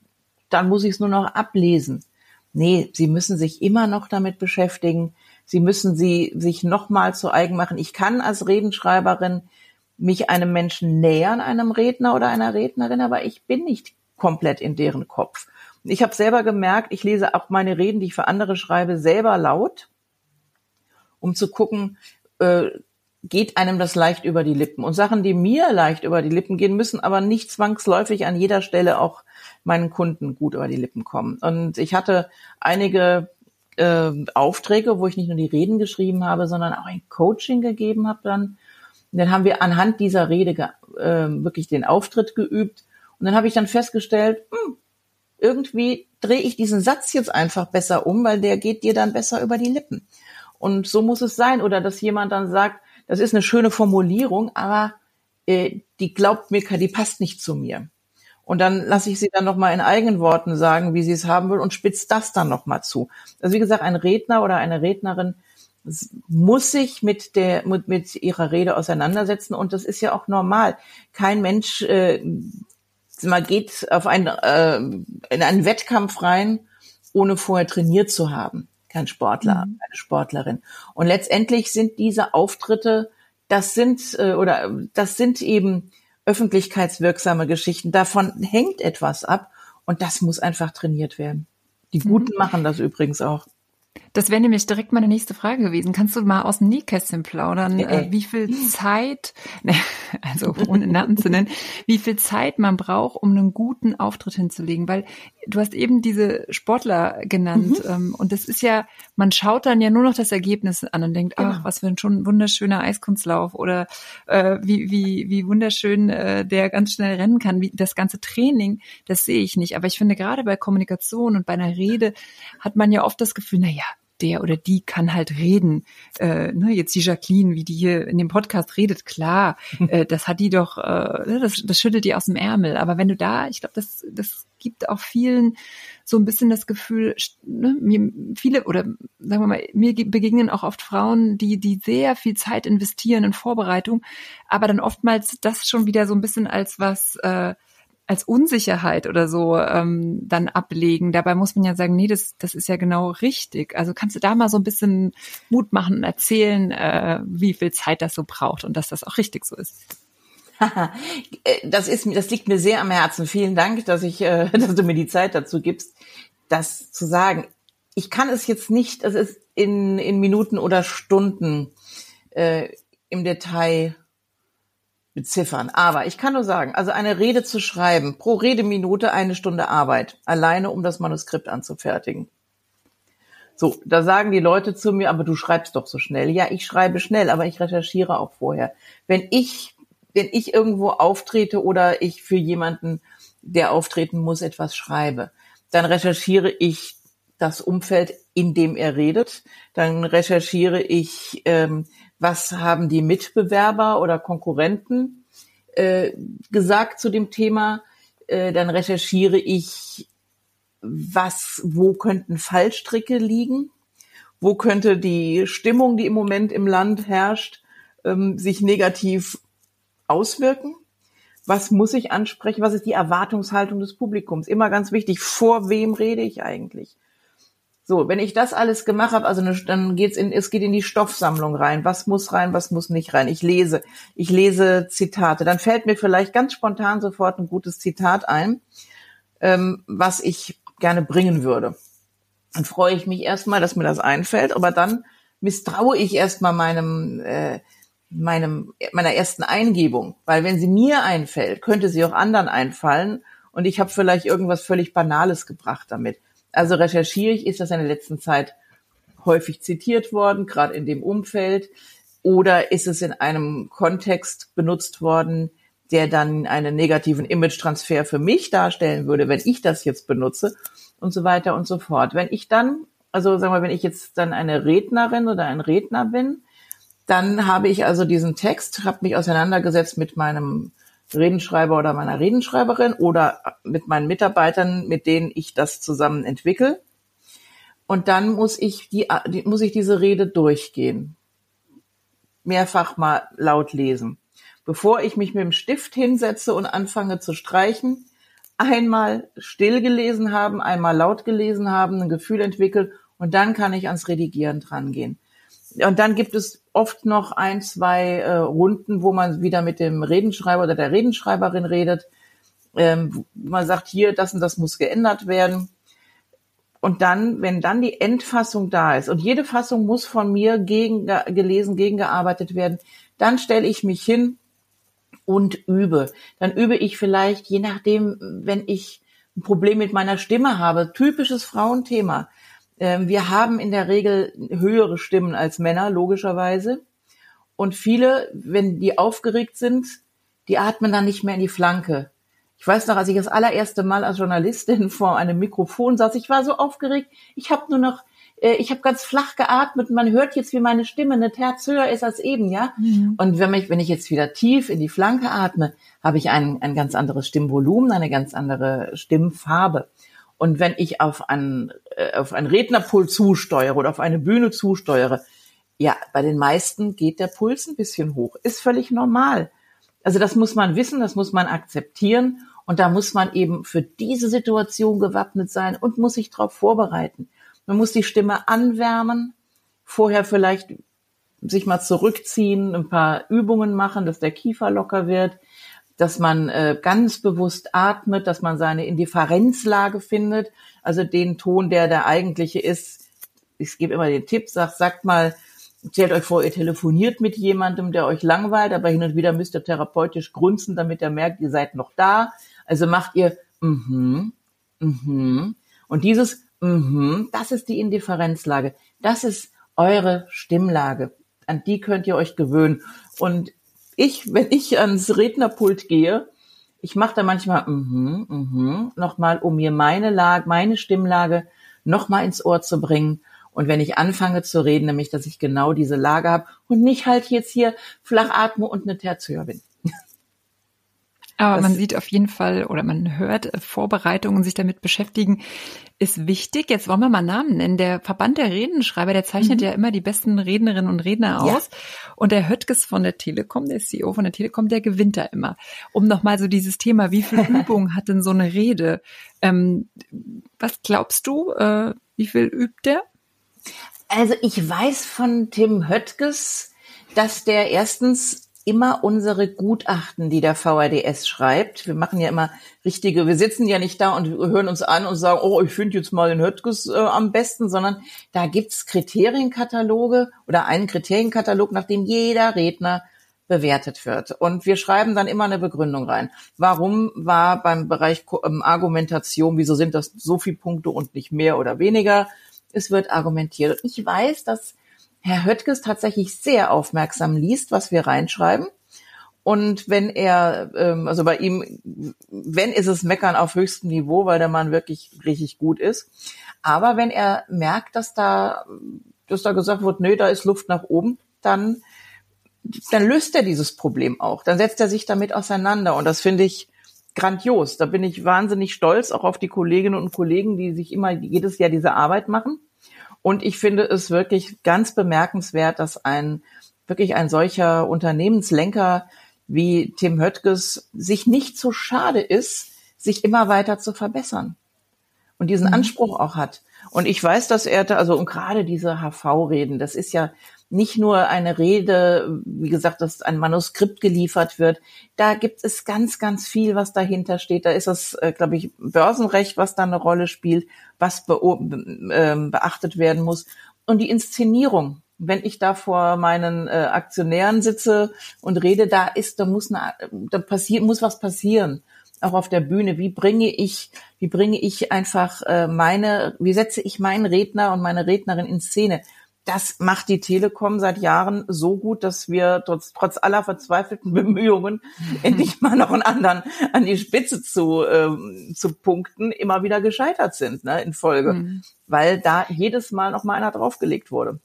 dann muss ich es nur noch ablesen. Nee, sie müssen sich immer noch damit beschäftigen. Sie müssen sie sich nochmal zu eigen machen. Ich kann als Redenschreiberin mich einem Menschen nähern, einem Redner oder einer Rednerin, aber ich bin nicht komplett in deren Kopf. Ich habe selber gemerkt, ich lese auch meine Reden, die ich für andere schreibe, selber laut, um zu gucken, äh, geht einem das leicht über die Lippen. Und Sachen, die mir leicht über die Lippen gehen, müssen aber nicht zwangsläufig an jeder Stelle auch meinen Kunden gut über die Lippen kommen. Und ich hatte einige äh, Aufträge, wo ich nicht nur die Reden geschrieben habe, sondern auch ein Coaching gegeben habe dann. Und dann haben wir anhand dieser Rede äh, wirklich den Auftritt geübt. Und dann habe ich dann festgestellt, hm, irgendwie drehe ich diesen Satz jetzt einfach besser um, weil der geht dir dann besser über die Lippen. Und so muss es sein. Oder dass jemand dann sagt, das ist eine schöne Formulierung, aber äh, die glaubt mir, die passt nicht zu mir. Und dann lasse ich sie dann nochmal in eigenen Worten sagen, wie sie es haben will und spitzt das dann nochmal zu. Also wie gesagt, ein Redner oder eine Rednerin muss sich mit der mit, mit ihrer Rede auseinandersetzen und das ist ja auch normal. Kein Mensch äh, man geht auf ein, äh, in einen Wettkampf rein, ohne vorher trainiert zu haben kein Sportler, mhm. eine Sportlerin. Und letztendlich sind diese Auftritte, das sind äh, oder das sind eben öffentlichkeitswirksame Geschichten. Davon hängt etwas ab und das muss einfach trainiert werden. Die Guten mhm. machen das übrigens auch. Das wäre nämlich direkt meine nächste Frage gewesen. Kannst du mal aus dem Nähkästchen plaudern, äh, wie viel Zeit, ne, also ohne Namen zu nennen, wie viel Zeit man braucht, um einen guten Auftritt hinzulegen? Weil du hast eben diese Sportler genannt mhm. ähm, und das ist ja, man schaut dann ja nur noch das Ergebnis an und denkt, genau. ach, was für ein schon wunderschöner Eiskunstlauf oder äh, wie, wie, wie wunderschön äh, der ganz schnell rennen kann. Wie, das ganze Training, das sehe ich nicht. Aber ich finde gerade bei Kommunikation und bei einer Rede hat man ja oft das Gefühl, na ja, der oder die kann halt reden. Äh, ne, jetzt die Jacqueline, wie die hier in dem Podcast redet, klar, äh, das hat die doch, äh, ne, das, das schüttelt die aus dem Ärmel. Aber wenn du da, ich glaube, das, das gibt auch vielen so ein bisschen das Gefühl, ne, mir viele oder sagen wir mal, mir begegnen auch oft Frauen, die die sehr viel Zeit investieren in Vorbereitung, aber dann oftmals das schon wieder so ein bisschen als was äh, als Unsicherheit oder so ähm, dann ablegen. Dabei muss man ja sagen, nee, das, das ist ja genau richtig. Also kannst du da mal so ein bisschen Mut machen und erzählen, äh, wie viel Zeit das so braucht und dass das auch richtig so ist. das ist das liegt mir sehr am Herzen. Vielen Dank, dass ich, äh, dass du mir die Zeit dazu gibst, das zu sagen. Ich kann es jetzt nicht, es ist in, in Minuten oder Stunden äh, im Detail beziffern. Aber ich kann nur sagen, also eine Rede zu schreiben, pro Redeminute eine Stunde Arbeit, alleine um das Manuskript anzufertigen. So, da sagen die Leute zu mir, aber du schreibst doch so schnell. Ja, ich schreibe schnell, aber ich recherchiere auch vorher. Wenn ich, wenn ich irgendwo auftrete oder ich für jemanden, der auftreten muss, etwas schreibe, dann recherchiere ich das Umfeld, in dem er redet. Dann recherchiere ich ähm, was haben die Mitbewerber oder Konkurrenten äh, gesagt zu dem Thema. Äh, dann recherchiere ich, was, wo könnten Fallstricke liegen, wo könnte die Stimmung, die im Moment im Land herrscht, ähm, sich negativ auswirken. Was muss ich ansprechen? Was ist die Erwartungshaltung des Publikums? Immer ganz wichtig. Vor wem rede ich eigentlich? So, wenn ich das alles gemacht habe, also ne, dann geht's in, es geht in die Stoffsammlung rein. Was muss rein, was muss nicht rein? Ich lese, ich lese Zitate. Dann fällt mir vielleicht ganz spontan sofort ein gutes Zitat ein, ähm, was ich gerne bringen würde. Dann freue ich mich erstmal, dass mir das einfällt, aber dann misstraue ich erstmal meinem äh, meinem meiner ersten Eingebung, weil wenn sie mir einfällt, könnte sie auch anderen einfallen und ich habe vielleicht irgendwas völlig Banales gebracht damit. Also recherchiere ich, ist das in der letzten Zeit häufig zitiert worden, gerade in dem Umfeld, oder ist es in einem Kontext benutzt worden, der dann einen negativen Image-Transfer für mich darstellen würde, wenn ich das jetzt benutze und so weiter und so fort. Wenn ich dann, also sagen wir, wenn ich jetzt dann eine Rednerin oder ein Redner bin, dann habe ich also diesen Text, habe mich auseinandergesetzt mit meinem Redenschreiber oder meiner Redenschreiberin oder mit meinen Mitarbeitern, mit denen ich das zusammen entwickle. Und dann muss ich die, muss ich diese Rede durchgehen. Mehrfach mal laut lesen. Bevor ich mich mit dem Stift hinsetze und anfange zu streichen, einmal still gelesen haben, einmal laut gelesen haben, ein Gefühl entwickeln und dann kann ich ans Redigieren drangehen. Und dann gibt es oft noch ein, zwei äh, Runden, wo man wieder mit dem Redenschreiber oder der Redenschreiberin redet. Ähm, man sagt hier, das und das muss geändert werden. Und dann, wenn dann die Endfassung da ist und jede Fassung muss von mir gegen, gelesen, gegengearbeitet werden, dann stelle ich mich hin und übe. Dann übe ich vielleicht, je nachdem, wenn ich ein Problem mit meiner Stimme habe, typisches Frauenthema. Ähm, wir haben in der Regel höhere Stimmen als Männer, logischerweise. Und viele, wenn die aufgeregt sind, die atmen dann nicht mehr in die Flanke. Ich weiß noch, als ich das allererste Mal als Journalistin vor einem Mikrofon saß, ich war so aufgeregt, ich habe nur noch, äh, ich habe ganz flach geatmet. Man hört jetzt, wie meine Stimme eine Terz höher ist als eben, ja. Mhm. Und wenn ich, wenn ich jetzt wieder tief in die Flanke atme, habe ich ein, ein ganz anderes Stimmvolumen, eine ganz andere Stimmfarbe. Und wenn ich auf einen, äh, auf einen Rednerpult zusteuere oder auf eine Bühne zusteuere, ja, bei den meisten geht der Puls ein bisschen hoch. Ist völlig normal. Also das muss man wissen, das muss man akzeptieren und da muss man eben für diese Situation gewappnet sein und muss sich darauf vorbereiten. Man muss die Stimme anwärmen, vorher vielleicht sich mal zurückziehen, ein paar Übungen machen, dass der Kiefer locker wird, dass man äh, ganz bewusst atmet, dass man seine Indifferenzlage findet, also den Ton, der der eigentliche ist. Ich gebe immer den Tipp, sagt, sagt mal Stellt euch vor, ihr telefoniert mit jemandem, der euch langweilt, aber hin und wieder müsst ihr therapeutisch grunzen, damit er merkt, ihr seid noch da. Also macht ihr mhm, mhm. Und dieses mhm, das ist die Indifferenzlage. Das ist eure Stimmlage. An die könnt ihr euch gewöhnen. Und ich, wenn ich ans Rednerpult gehe, ich mache da manchmal mhm, mhm, nochmal, um mir meine Lage, meine Stimmlage nochmal ins Ohr zu bringen und wenn ich anfange zu reden, nämlich, dass ich genau diese Lage habe und nicht halt jetzt hier flach atme und eine Tertiör bin. Aber das man sieht auf jeden Fall oder man hört äh, Vorbereitungen, sich damit beschäftigen, ist wichtig. Jetzt wollen wir mal Namen nennen. Der Verband der Redenschreiber, der zeichnet mhm. ja immer die besten Rednerinnen und Redner aus. Ja. Und der Höttges von der Telekom, der CEO von der Telekom, der gewinnt da immer. Um nochmal so dieses Thema, wie viel Übung hat denn so eine Rede? Ähm, was glaubst du, äh, wie viel übt der? Also ich weiß von Tim Höttges, dass der erstens immer unsere Gutachten, die der VRDS schreibt. Wir machen ja immer richtige, wir sitzen ja nicht da und hören uns an und sagen, oh, ich finde jetzt mal den Höttges äh, am besten, sondern da gibt's Kriterienkataloge oder einen Kriterienkatalog, nach dem jeder Redner bewertet wird. Und wir schreiben dann immer eine Begründung rein. Warum war beim Bereich ähm, Argumentation, wieso sind das so viele Punkte und nicht mehr oder weniger? es wird argumentiert. Und ich weiß, dass Herr Höttges tatsächlich sehr aufmerksam liest, was wir reinschreiben. Und wenn er, ähm, also bei ihm, wenn ist es Meckern auf höchstem Niveau, weil der Mann wirklich richtig gut ist. Aber wenn er merkt, dass da, dass da gesagt wird, nö, da ist Luft nach oben, dann, dann löst er dieses Problem auch. Dann setzt er sich damit auseinander. Und das finde ich grandios. Da bin ich wahnsinnig stolz auch auf die Kolleginnen und Kollegen, die sich immer jedes Jahr diese Arbeit machen. Und ich finde es wirklich ganz bemerkenswert, dass ein wirklich ein solcher Unternehmenslenker wie Tim Höttges sich nicht so schade ist, sich immer weiter zu verbessern und diesen mhm. Anspruch auch hat. Und ich weiß, dass er da, also und gerade diese HV-Reden, das ist ja nicht nur eine Rede, wie gesagt, dass ein Manuskript geliefert wird. Da gibt es ganz, ganz viel, was dahinter steht. Da ist es, äh, glaube ich, Börsenrecht, was da eine Rolle spielt, was be äh, beachtet werden muss. Und die Inszenierung. Wenn ich da vor meinen äh, Aktionären sitze und rede, da ist, da muss eine, da passiert, muss was passieren auch auf der Bühne, wie bringe ich, wie bringe ich einfach äh, meine, wie setze ich meinen Redner und meine Rednerin in Szene? Das macht die Telekom seit Jahren so gut, dass wir trotz, trotz aller verzweifelten Bemühungen, endlich mal noch einen anderen an die Spitze zu, ähm, zu punkten, immer wieder gescheitert sind ne, in Folge, mhm. weil da jedes Mal noch mal einer draufgelegt wurde.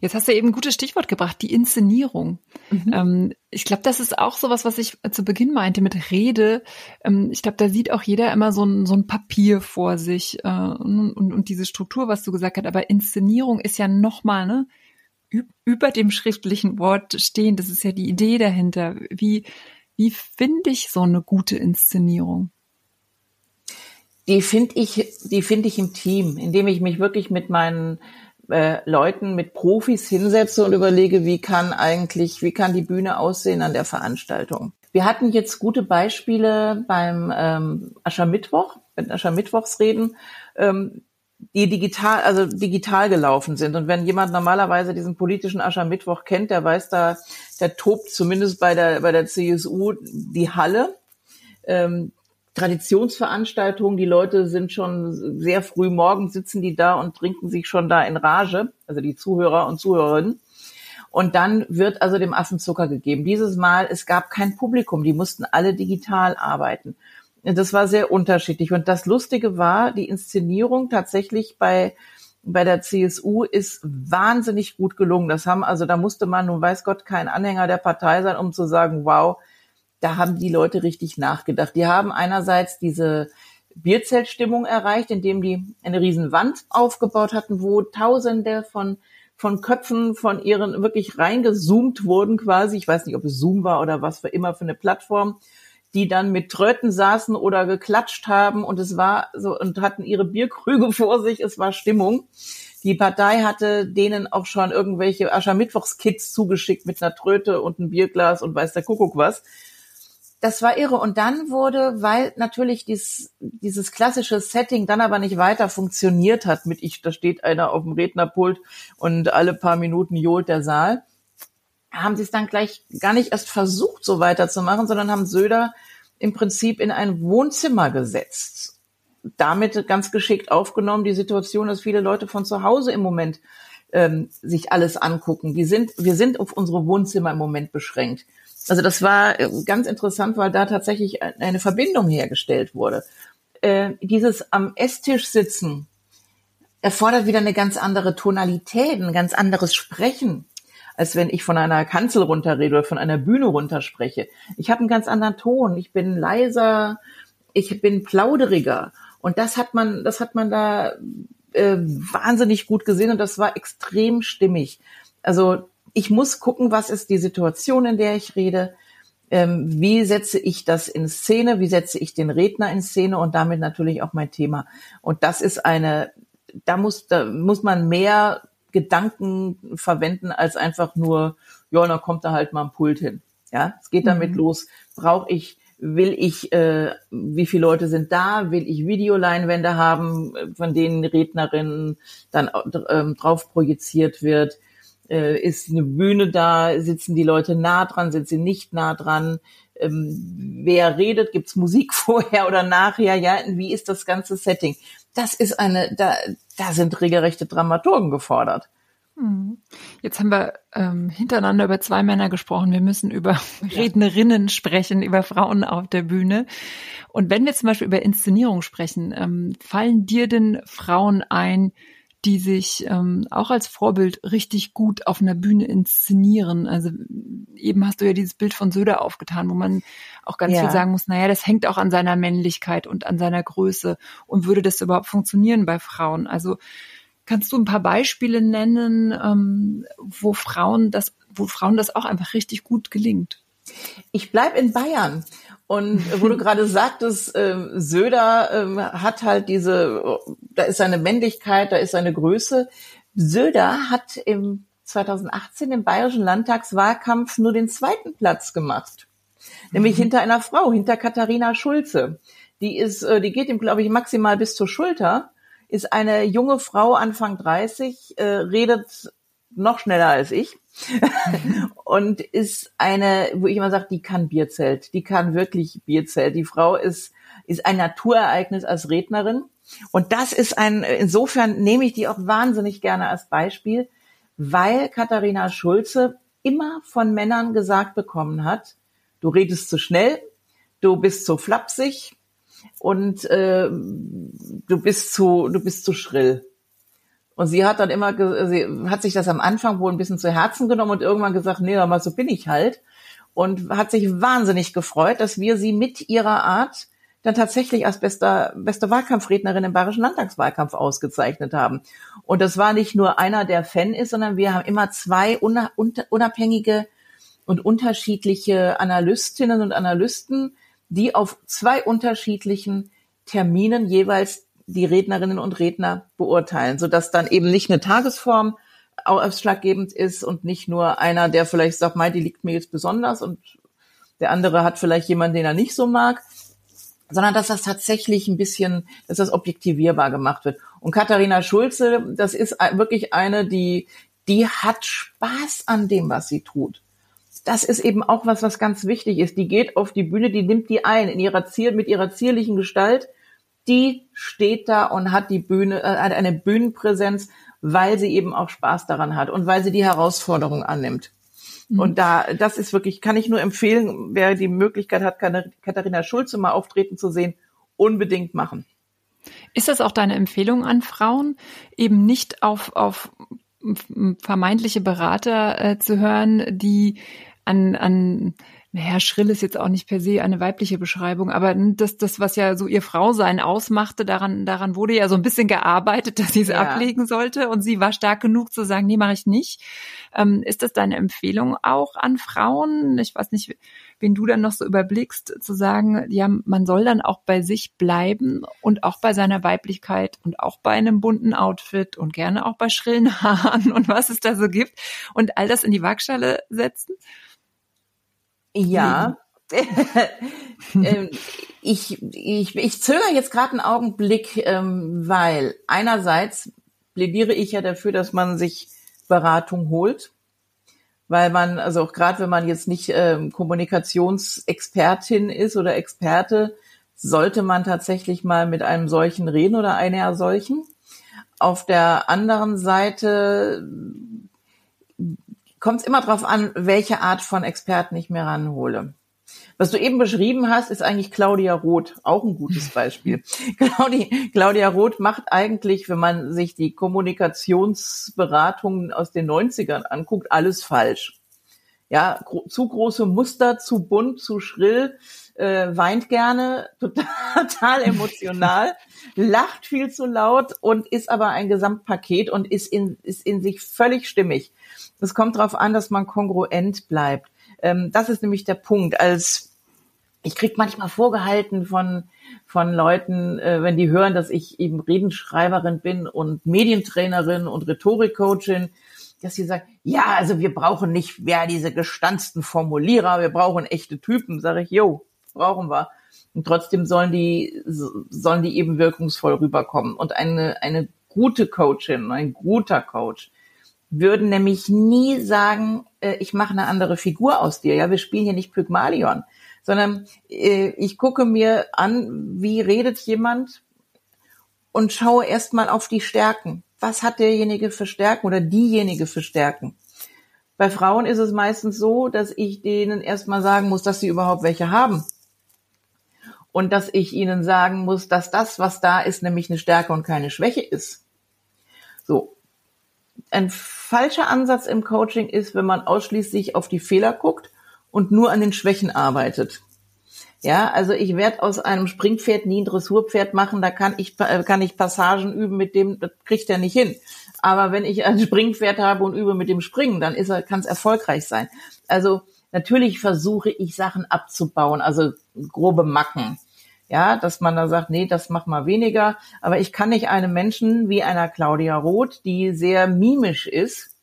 Jetzt hast du eben ein gutes Stichwort gebracht, die Inszenierung. Mhm. Ähm, ich glaube, das ist auch sowas, was ich zu Beginn meinte mit Rede. Ähm, ich glaube, da sieht auch jeder immer so ein, so ein Papier vor sich äh, und, und diese Struktur, was du gesagt hast. Aber Inszenierung ist ja nochmal, ne? über dem schriftlichen Wort stehen. Das ist ja die Idee dahinter. Wie, wie finde ich so eine gute Inszenierung? Die finde ich, die finde ich im Team, indem ich mich wirklich mit meinen äh, Leuten, mit Profis hinsetze und überlege, wie kann eigentlich, wie kann die Bühne aussehen an der Veranstaltung. Wir hatten jetzt gute Beispiele beim ähm, Aschermittwoch, mit Aschermittwochsreden, ähm, die digital, also digital gelaufen sind. Und wenn jemand normalerweise diesen politischen Aschermittwoch kennt, der weiß da, der tobt zumindest bei der, bei der CSU die Halle. Ähm, Traditionsveranstaltungen, die Leute sind schon sehr früh morgens sitzen die da und trinken sich schon da in Rage, also die Zuhörer und Zuhörerinnen. Und dann wird also dem Affen Zucker gegeben. Dieses Mal, es gab kein Publikum, die mussten alle digital arbeiten. Das war sehr unterschiedlich. Und das Lustige war, die Inszenierung tatsächlich bei bei der CSU ist wahnsinnig gut gelungen. Das haben also, da musste man, nun weiß Gott, kein Anhänger der Partei sein, um zu sagen, wow, da haben die Leute richtig nachgedacht. Die haben einerseits diese Bierzeltstimmung erreicht, indem die eine riesen Wand aufgebaut hatten, wo Tausende von von Köpfen von ihren wirklich reingezoomt wurden quasi. Ich weiß nicht, ob es Zoom war oder was für immer für eine Plattform die dann mit Tröten saßen oder geklatscht haben und es war so und hatten ihre Bierkrüge vor sich, es war Stimmung. Die Partei hatte denen auch schon irgendwelche Aschermittwochskits zugeschickt mit einer Tröte und einem Bierglas und weiß der Kuckuck was. Das war irre. Und dann wurde, weil natürlich dies, dieses klassische Setting dann aber nicht weiter funktioniert hat mit ich, da steht einer auf dem Rednerpult und alle paar Minuten johlt der Saal, haben sie es dann gleich gar nicht erst versucht, so weiterzumachen, sondern haben Söder im Prinzip in ein Wohnzimmer gesetzt. Damit ganz geschickt aufgenommen, die Situation, dass viele Leute von zu Hause im Moment ähm, sich alles angucken. Die sind, wir sind auf unsere Wohnzimmer im Moment beschränkt. Also das war äh, ganz interessant, weil da tatsächlich eine Verbindung hergestellt wurde. Äh, dieses am Esstisch sitzen erfordert wieder eine ganz andere Tonalität, ein ganz anderes Sprechen als wenn ich von einer Kanzel runterrede oder von einer Bühne runterspreche. Ich habe einen ganz anderen Ton. Ich bin leiser, ich bin plauderiger. Und das hat man, das hat man da äh, wahnsinnig gut gesehen und das war extrem stimmig. Also ich muss gucken, was ist die Situation, in der ich rede. Ähm, wie setze ich das in Szene? Wie setze ich den Redner in Szene und damit natürlich auch mein Thema? Und das ist eine, da muss, da muss man mehr Gedanken verwenden als einfach nur, ja, dann kommt da halt mal ein Pult hin. Ja, es geht damit mhm. los. Brauche ich, will ich, äh, wie viele Leute sind da? Will ich Videoleinwände haben, von denen Rednerinnen dann äh, drauf projiziert wird? Äh, ist eine Bühne da? Sitzen die Leute nah dran? Sind sie nicht nah dran? Ähm, wer redet? Gibt's Musik vorher oder nachher? Ja, wie ist das ganze Setting? Das ist eine, da, da sind regelrechte Dramaturgen gefordert. Hm. Jetzt haben wir ähm, hintereinander über zwei Männer gesprochen. Wir müssen über ja. Rednerinnen sprechen, über Frauen auf der Bühne. Und wenn wir zum Beispiel über Inszenierung sprechen, ähm, fallen dir denn Frauen ein, die sich ähm, auch als Vorbild richtig gut auf einer Bühne inszenieren. Also eben hast du ja dieses Bild von Söder aufgetan, wo man auch ganz ja. viel sagen muss, naja, das hängt auch an seiner Männlichkeit und an seiner Größe. Und würde das überhaupt funktionieren bei Frauen? Also kannst du ein paar Beispiele nennen, ähm, wo Frauen das, wo Frauen das auch einfach richtig gut gelingt? Ich bleib in Bayern. Und wo du gerade sagtest, äh, Söder äh, hat halt diese, da ist seine Männlichkeit, da ist seine Größe. Söder hat im 2018 im Bayerischen Landtagswahlkampf nur den zweiten Platz gemacht. Nämlich mhm. hinter einer Frau, hinter Katharina Schulze. Die ist, äh, die geht ihm, glaube ich, maximal bis zur Schulter, ist eine junge Frau, Anfang 30, äh, redet noch schneller als ich und ist eine, wo ich immer sage, die kann Bierzelt, die kann wirklich Bierzelt. Die Frau ist, ist ein Naturereignis als Rednerin. Und das ist ein, insofern nehme ich die auch wahnsinnig gerne als Beispiel, weil Katharina Schulze immer von Männern gesagt bekommen hat, du redest zu schnell, du bist zu flapsig und äh, du bist zu, du bist zu schrill. Und sie hat dann immer, sie hat sich das am Anfang wohl ein bisschen zu Herzen genommen und irgendwann gesagt, nee, aber so bin ich halt. Und hat sich wahnsinnig gefreut, dass wir sie mit ihrer Art dann tatsächlich als bester, beste Wahlkampfrednerin im Bayerischen Landtagswahlkampf ausgezeichnet haben. Und das war nicht nur einer, der Fan ist, sondern wir haben immer zwei unabhängige und unterschiedliche Analystinnen und Analysten, die auf zwei unterschiedlichen Terminen jeweils die Rednerinnen und Redner beurteilen, sodass dann eben nicht eine Tagesform ausschlaggebend ist und nicht nur einer, der vielleicht sagt, mein, die liegt mir jetzt besonders und der andere hat vielleicht jemanden, den er nicht so mag, sondern dass das tatsächlich ein bisschen, dass das objektivierbar gemacht wird. Und Katharina Schulze, das ist wirklich eine, die, die hat Spaß an dem, was sie tut. Das ist eben auch was, was ganz wichtig ist. Die geht auf die Bühne, die nimmt die ein in ihrer Ziel, mit ihrer zierlichen Gestalt. Die steht da und hat die Bühne, äh, hat eine Bühnenpräsenz, weil sie eben auch Spaß daran hat und weil sie die Herausforderung annimmt. Mhm. Und da, das ist wirklich, kann ich nur empfehlen, wer die Möglichkeit hat, Katharina Schulze mal auftreten zu sehen, unbedingt machen. Ist das auch deine Empfehlung an Frauen, eben nicht auf, auf vermeintliche Berater äh, zu hören, die an, an naja, schrill ist jetzt auch nicht per se eine weibliche Beschreibung, aber das, das, was ja so ihr Frausein ausmachte, daran, daran wurde ja so ein bisschen gearbeitet, dass sie es ja. ablegen sollte und sie war stark genug zu sagen, nee, mache ich nicht. Ähm, ist das deine Empfehlung auch an Frauen? Ich weiß nicht, wen du dann noch so überblickst, zu sagen, ja, man soll dann auch bei sich bleiben und auch bei seiner Weiblichkeit und auch bei einem bunten Outfit und gerne auch bei schrillen Haaren und was es da so gibt und all das in die Waagschale setzen? Ja. ähm, ich, ich, ich zögere jetzt gerade einen Augenblick, ähm, weil einerseits plädiere ich ja dafür, dass man sich Beratung holt, weil man, also auch gerade wenn man jetzt nicht ähm, Kommunikationsexpertin ist oder Experte, sollte man tatsächlich mal mit einem solchen reden oder einer solchen. Auf der anderen Seite kommt es immer darauf an, welche Art von Experten ich mir ranhole. Was du eben beschrieben hast, ist eigentlich Claudia Roth, auch ein gutes Beispiel. Claudia, Claudia Roth macht eigentlich, wenn man sich die Kommunikationsberatungen aus den 90ern anguckt, alles falsch. Ja, gro zu große Muster, zu bunt, zu schrill, äh, weint gerne, total, total emotional, lacht viel zu laut und ist aber ein Gesamtpaket und ist in, ist in sich völlig stimmig. Es kommt darauf an, dass man kongruent bleibt. Ähm, das ist nämlich der Punkt. Als ich krieg manchmal vorgehalten von von Leuten, äh, wenn die hören, dass ich eben Redenschreiberin bin und Medientrainerin und Rhetorikcoachin, dass sie sagen, ja, also wir brauchen nicht mehr diese gestanzten Formulierer, wir brauchen echte Typen. Sage ich, jo, brauchen wir. Und trotzdem sollen die sollen die eben wirkungsvoll rüberkommen. Und eine eine gute Coachin, ein guter Coach würden nämlich nie sagen, äh, ich mache eine andere Figur aus dir. Ja, wir spielen hier nicht Pygmalion, sondern äh, ich gucke mir an, wie redet jemand und schaue erstmal auf die Stärken. Was hat derjenige für Stärken oder diejenige für Stärken? Bei Frauen ist es meistens so, dass ich denen erstmal sagen muss, dass sie überhaupt welche haben. Und dass ich ihnen sagen muss, dass das, was da ist, nämlich eine Stärke und keine Schwäche ist. So, ein falscher Ansatz im Coaching ist, wenn man ausschließlich auf die Fehler guckt und nur an den Schwächen arbeitet. Ja, also ich werde aus einem Springpferd nie ein Dressurpferd machen, da kann ich, äh, kann ich Passagen üben mit dem, das kriegt er nicht hin. Aber wenn ich ein Springpferd habe und übe mit dem Springen, dann ist er, kann es erfolgreich sein. Also natürlich versuche ich Sachen abzubauen, also grobe Macken ja, dass man da sagt, nee, das mach mal weniger. Aber ich kann nicht einem Menschen wie einer Claudia Roth, die sehr mimisch ist,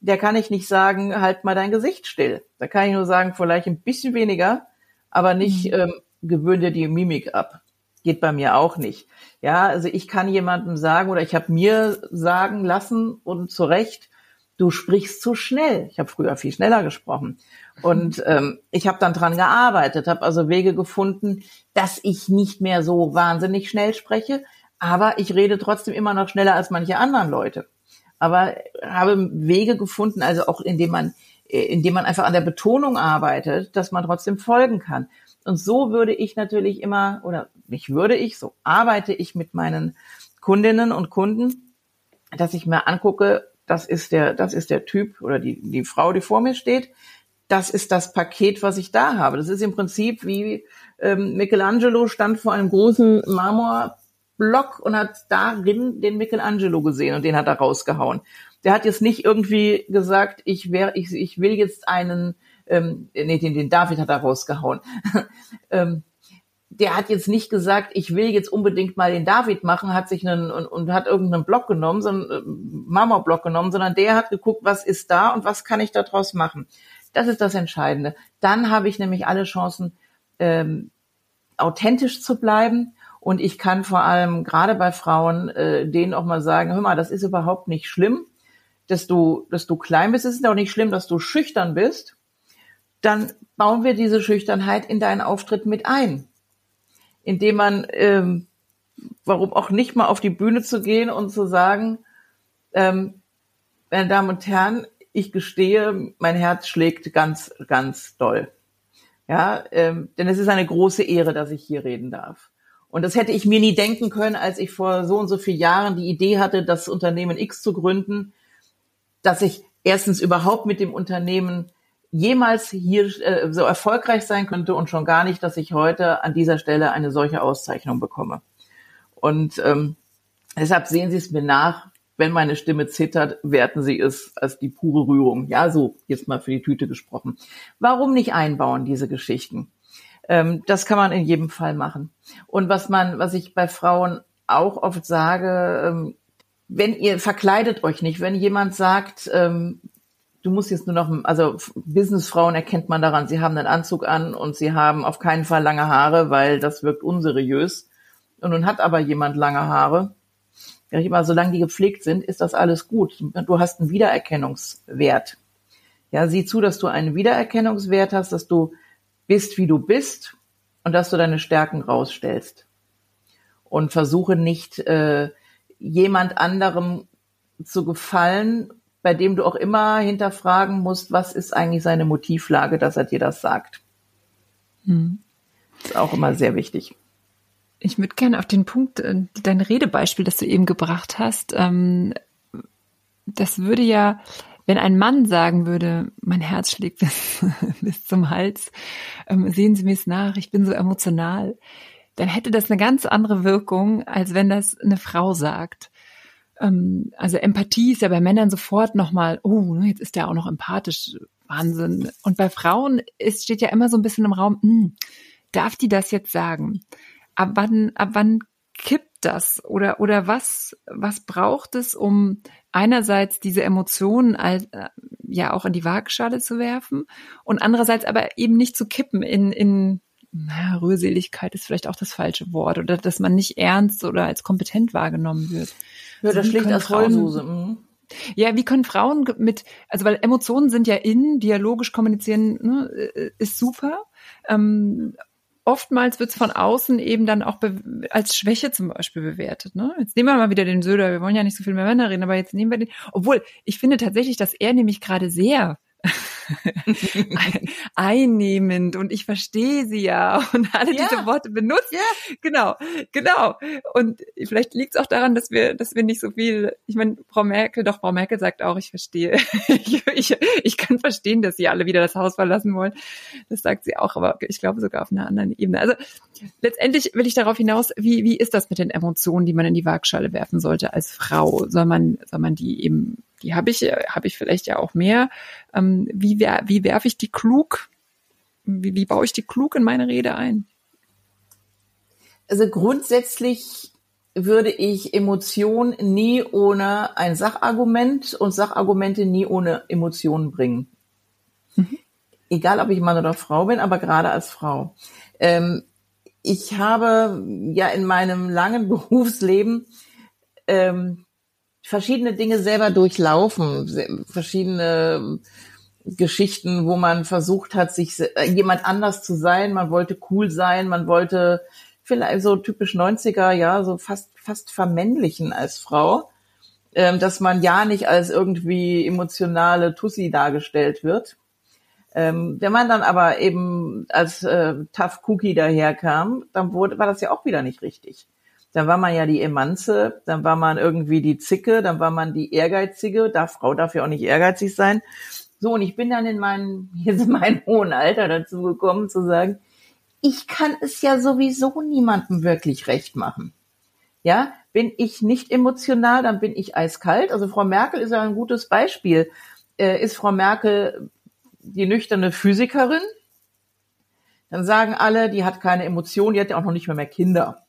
der kann ich nicht sagen, halt mal dein Gesicht still. Da kann ich nur sagen, vielleicht ein bisschen weniger, aber nicht mhm. ähm, gewöhn dir die Mimik ab. Geht bei mir auch nicht. Ja, also ich kann jemandem sagen oder ich habe mir sagen lassen und zu Recht, du sprichst zu schnell. Ich habe früher viel schneller gesprochen. Und ähm, ich habe dann dran gearbeitet, habe also Wege gefunden, dass ich nicht mehr so wahnsinnig schnell spreche, aber ich rede trotzdem immer noch schneller als manche anderen Leute. Aber habe Wege gefunden, also auch indem man, äh, indem man einfach an der Betonung arbeitet, dass man trotzdem folgen kann. Und so würde ich natürlich immer, oder nicht würde ich, so arbeite ich mit meinen Kundinnen und Kunden, dass ich mir angucke, das ist der, das ist der Typ oder die, die Frau, die vor mir steht. Das ist das Paket, was ich da habe. Das ist im Prinzip wie ähm, Michelangelo stand vor einem großen Marmorblock und hat darin den Michelangelo gesehen und den hat er rausgehauen. Der hat jetzt nicht irgendwie gesagt, ich wäre, ich, ich will jetzt einen, ähm, nee, den, den David hat er rausgehauen. ähm, der hat jetzt nicht gesagt, ich will jetzt unbedingt mal den David machen, hat sich einen und, und hat irgendeinen Block genommen, so einen äh, Marmorblock genommen, sondern der hat geguckt, was ist da und was kann ich daraus machen. Das ist das Entscheidende. Dann habe ich nämlich alle Chancen, ähm, authentisch zu bleiben. Und ich kann vor allem gerade bei Frauen äh, denen auch mal sagen, hör mal, das ist überhaupt nicht schlimm, dass du, dass du klein bist. Es ist auch nicht schlimm, dass du schüchtern bist. Dann bauen wir diese Schüchternheit in deinen Auftritt mit ein indem man, ähm, warum auch nicht mal auf die Bühne zu gehen und zu sagen, ähm, meine Damen und Herren, ich gestehe, mein Herz schlägt ganz, ganz doll. Ja, ähm, denn es ist eine große Ehre, dass ich hier reden darf. Und das hätte ich mir nie denken können, als ich vor so und so vielen Jahren die Idee hatte, das Unternehmen X zu gründen, dass ich erstens überhaupt mit dem Unternehmen jemals hier äh, so erfolgreich sein könnte und schon gar nicht, dass ich heute an dieser Stelle eine solche Auszeichnung bekomme. Und ähm, deshalb sehen Sie es mir nach, wenn meine Stimme zittert, werten Sie es als die pure Rührung. Ja, so jetzt mal für die Tüte gesprochen. Warum nicht einbauen, diese Geschichten? Ähm, das kann man in jedem Fall machen. Und was man, was ich bei Frauen auch oft sage, ähm, wenn ihr verkleidet euch nicht, wenn jemand sagt, ähm, du musst jetzt nur noch, also Businessfrauen erkennt man daran, sie haben einen Anzug an und sie haben auf keinen Fall lange Haare, weil das wirkt unseriös. Und nun hat aber jemand lange Haare. Ja, ich immer, solange die gepflegt sind, ist das alles gut. Du hast einen Wiedererkennungswert. Ja, sieh zu, dass du einen Wiedererkennungswert hast, dass du bist, wie du bist und dass du deine Stärken rausstellst. Und versuche nicht, äh, jemand anderem zu gefallen bei dem du auch immer hinterfragen musst, was ist eigentlich seine Motivlage, dass er dir das sagt. Hm. Ist auch immer sehr wichtig. Ich würde gerne auf den Punkt, äh, dein Redebeispiel, das du eben gebracht hast, ähm, das würde ja, wenn ein Mann sagen würde, mein Herz schlägt bis, bis zum Hals, ähm, sehen Sie mir es nach, ich bin so emotional, dann hätte das eine ganz andere Wirkung, als wenn das eine Frau sagt ähm, also Empathie ist ja bei Männern sofort nochmal, oh, ne, jetzt ist der auch noch empathisch, Wahnsinn. Und bei Frauen ist, steht ja immer so ein bisschen im Raum, mh, hm, darf die das jetzt sagen? Ab wann, ab wann kippt das? Oder, oder was, was braucht es, um einerseits diese Emotionen als, äh, ja auch in die Waagschale zu werfen und andererseits aber eben nicht zu kippen in, in naja, Rührseligkeit ist vielleicht auch das falsche Wort oder dass man nicht ernst oder als kompetent wahrgenommen wird. Ja, das schlägt als Vollsuse. Mhm. Ja, wie können Frauen mit, also weil Emotionen sind ja in, dialogisch kommunizieren ne, äh, ist super. Ähm, oftmals wird es von außen eben dann auch als Schwäche zum Beispiel bewertet. Ne? Jetzt nehmen wir mal wieder den Söder, wir wollen ja nicht so viel mehr Männer reden, aber jetzt nehmen wir den. Obwohl, ich finde tatsächlich, dass er nämlich gerade sehr einnehmend und ich verstehe sie ja und alle ja. diese Worte benutzt. Ja. Genau, genau. Und vielleicht liegt es auch daran, dass wir, dass wir nicht so viel, ich meine, Frau Merkel, doch Frau Merkel sagt auch, ich verstehe. ich, ich, ich kann verstehen, dass sie alle wieder das Haus verlassen wollen. Das sagt sie auch, aber ich glaube sogar auf einer anderen Ebene. Also letztendlich will ich darauf hinaus, wie, wie ist das mit den Emotionen, die man in die Waagschale werfen sollte als Frau? Soll man, soll man die eben die habe ich, habe ich vielleicht ja auch mehr. Ähm, wie, wer, wie werfe ich die klug? Wie, wie baue ich die klug in meine Rede ein? Also grundsätzlich würde ich Emotionen nie ohne ein Sachargument und Sachargumente nie ohne Emotionen bringen. Mhm. Egal, ob ich Mann oder Frau bin, aber gerade als Frau. Ähm, ich habe ja in meinem langen Berufsleben ähm, verschiedene Dinge selber durchlaufen, verschiedene Geschichten, wo man versucht hat, sich äh, jemand anders zu sein. Man wollte cool sein, man wollte vielleicht so typisch 90er, ja, so fast, fast vermännlichen als Frau, ähm, dass man ja nicht als irgendwie emotionale Tussi dargestellt wird. Ähm, wenn man dann aber eben als äh, Tough Cookie daherkam, dann wurde, war das ja auch wieder nicht richtig. Dann war man ja die Emanze, dann war man irgendwie die Zicke, dann war man die Ehrgeizige. Da Frau darf ja auch nicht ehrgeizig sein. So, und ich bin dann in meinem, jetzt in meinem hohen Alter dazu gekommen zu sagen, ich kann es ja sowieso niemandem wirklich recht machen. Ja, bin ich nicht emotional, dann bin ich eiskalt. Also Frau Merkel ist ja ein gutes Beispiel. Äh, ist Frau Merkel die nüchterne Physikerin? Dann sagen alle, die hat keine Emotionen, die hat ja auch noch nicht mehr mehr Kinder.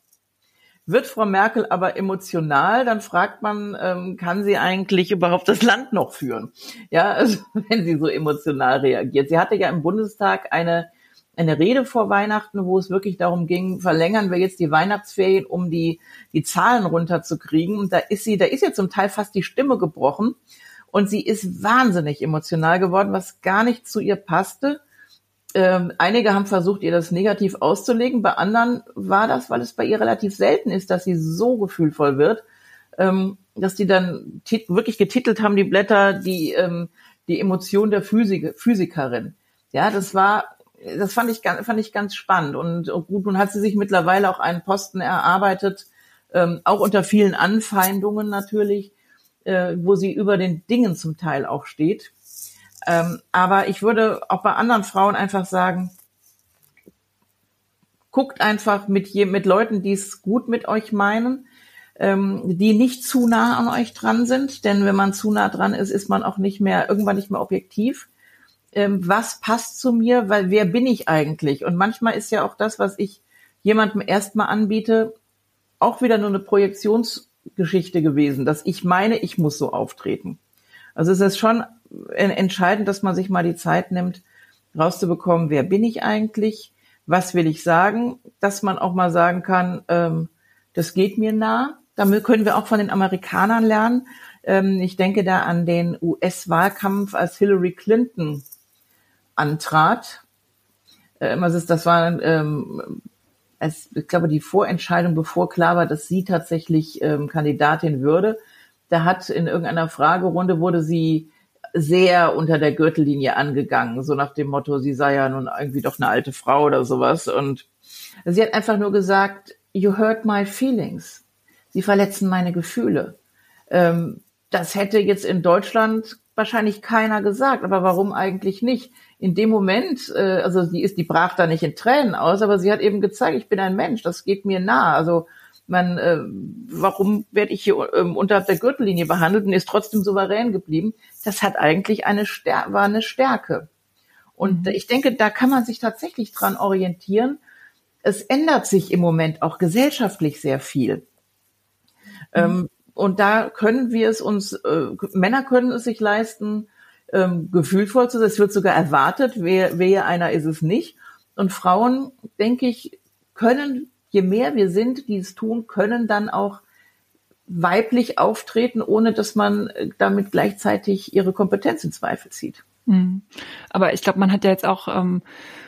Wird Frau Merkel aber emotional, dann fragt man, ähm, kann sie eigentlich überhaupt das Land noch führen? Ja, also wenn sie so emotional reagiert. Sie hatte ja im Bundestag eine eine Rede vor Weihnachten, wo es wirklich darum ging, verlängern wir jetzt die Weihnachtsferien, um die, die Zahlen runterzukriegen. Und da ist sie, da ist ihr zum Teil fast die Stimme gebrochen. Und sie ist wahnsinnig emotional geworden, was gar nicht zu ihr passte. Ähm, einige haben versucht, ihr das negativ auszulegen. Bei anderen war das, weil es bei ihr relativ selten ist, dass sie so gefühlvoll wird, ähm, dass die dann wirklich getitelt haben, die Blätter, die, ähm, die Emotion der Physik Physikerin. Ja, das war das fand ich, fand ich ganz spannend. Und, und gut, nun hat sie sich mittlerweile auch einen Posten erarbeitet, ähm, auch unter vielen Anfeindungen natürlich, äh, wo sie über den Dingen zum Teil auch steht. Ähm, aber ich würde auch bei anderen Frauen einfach sagen, guckt einfach mit, je, mit Leuten, die es gut mit euch meinen, ähm, die nicht zu nah an euch dran sind. Denn wenn man zu nah dran ist, ist man auch nicht mehr, irgendwann nicht mehr objektiv ähm, was passt zu mir, weil wer bin ich eigentlich? Und manchmal ist ja auch das, was ich jemandem erstmal anbiete, auch wieder nur eine Projektionsgeschichte gewesen, dass ich meine, ich muss so auftreten. Also es ist schon entscheidend, dass man sich mal die Zeit nimmt, rauszubekommen, wer bin ich eigentlich, was will ich sagen, dass man auch mal sagen kann, ähm, das geht mir nah. Damit können wir auch von den Amerikanern lernen. Ähm, ich denke da an den US-Wahlkampf, als Hillary Clinton antrat. Äh, das war, ähm, als, ich glaube, die Vorentscheidung, bevor klar war, dass sie tatsächlich ähm, Kandidatin würde. Da hat in irgendeiner Fragerunde wurde sie sehr unter der Gürtellinie angegangen, so nach dem Motto, sie sei ja nun irgendwie doch eine alte Frau oder sowas. Und sie hat einfach nur gesagt, you hurt my feelings. Sie verletzen meine Gefühle. Ähm, das hätte jetzt in Deutschland wahrscheinlich keiner gesagt, aber warum eigentlich nicht? in dem Moment, äh, also die ist, die brach da nicht in Tränen aus, aber sie hat eben gezeigt, ich bin ein Mensch, das geht mir nah. Also man, äh, warum werde ich hier ähm, unterhalb der Gürtellinie behandelt und ist trotzdem souverän geblieben? Das hat eigentlich eine Stär war eine Stärke. Und mhm. ich denke, da kann man sich tatsächlich dran orientieren. Es ändert sich im Moment auch gesellschaftlich sehr viel. Mhm. Ähm, und da können wir es uns, äh, Männer können es sich leisten, ähm, gefühlvoll zu sein. Es wird sogar erwartet, wer, wer einer ist es nicht. Und Frauen, denke ich, können, je mehr wir sind, die es tun, können dann auch weiblich auftreten, ohne dass man äh, damit gleichzeitig ihre Kompetenz in Zweifel zieht. Mhm. Aber ich glaube, man hat ja jetzt auch ähm,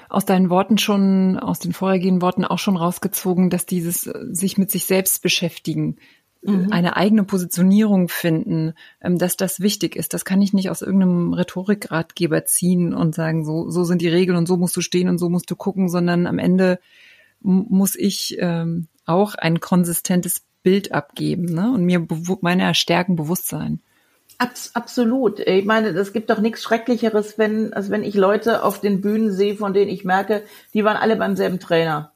aus deinen Worten schon, aus den vorhergehenden Worten auch schon rausgezogen, dass dieses äh, sich mit sich selbst beschäftigen mhm. eine eigene Positionierung finden, ähm, dass das wichtig ist. Das kann ich nicht aus irgendeinem Rhetorikratgeber ziehen und sagen, so, so sind die Regeln und so musst du stehen und so musst du gucken, sondern am Ende muss ich ähm, auch ein konsistentes Bild abgeben ne? und mir meiner Stärken bewusst sein. Abs absolut. Ich meine, es gibt doch nichts Schrecklicheres, wenn, als wenn ich Leute auf den Bühnen sehe, von denen ich merke, die waren alle beim selben Trainer.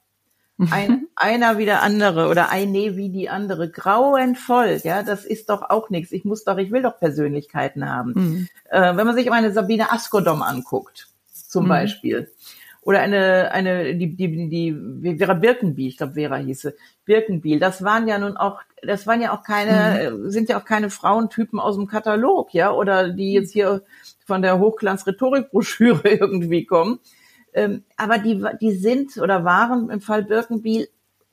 Ein, einer wie der andere oder eine wie die andere. Grauenvoll, ja, das ist doch auch nichts. Ich muss doch, ich will doch Persönlichkeiten haben. Mhm. Äh, wenn man sich eine Sabine Askodom anguckt, zum mhm. Beispiel, oder eine, eine, die, die, die Vera Birkenbiel, ich glaube Vera hieße, Birkenbiel, das waren ja nun auch, das waren ja auch keine, mhm. sind ja auch keine Frauentypen aus dem Katalog, ja, oder die jetzt hier von der Hochglanz-Rhetorik-Broschüre irgendwie kommen, ähm, aber die, die sind oder waren im Fall Birkenbiel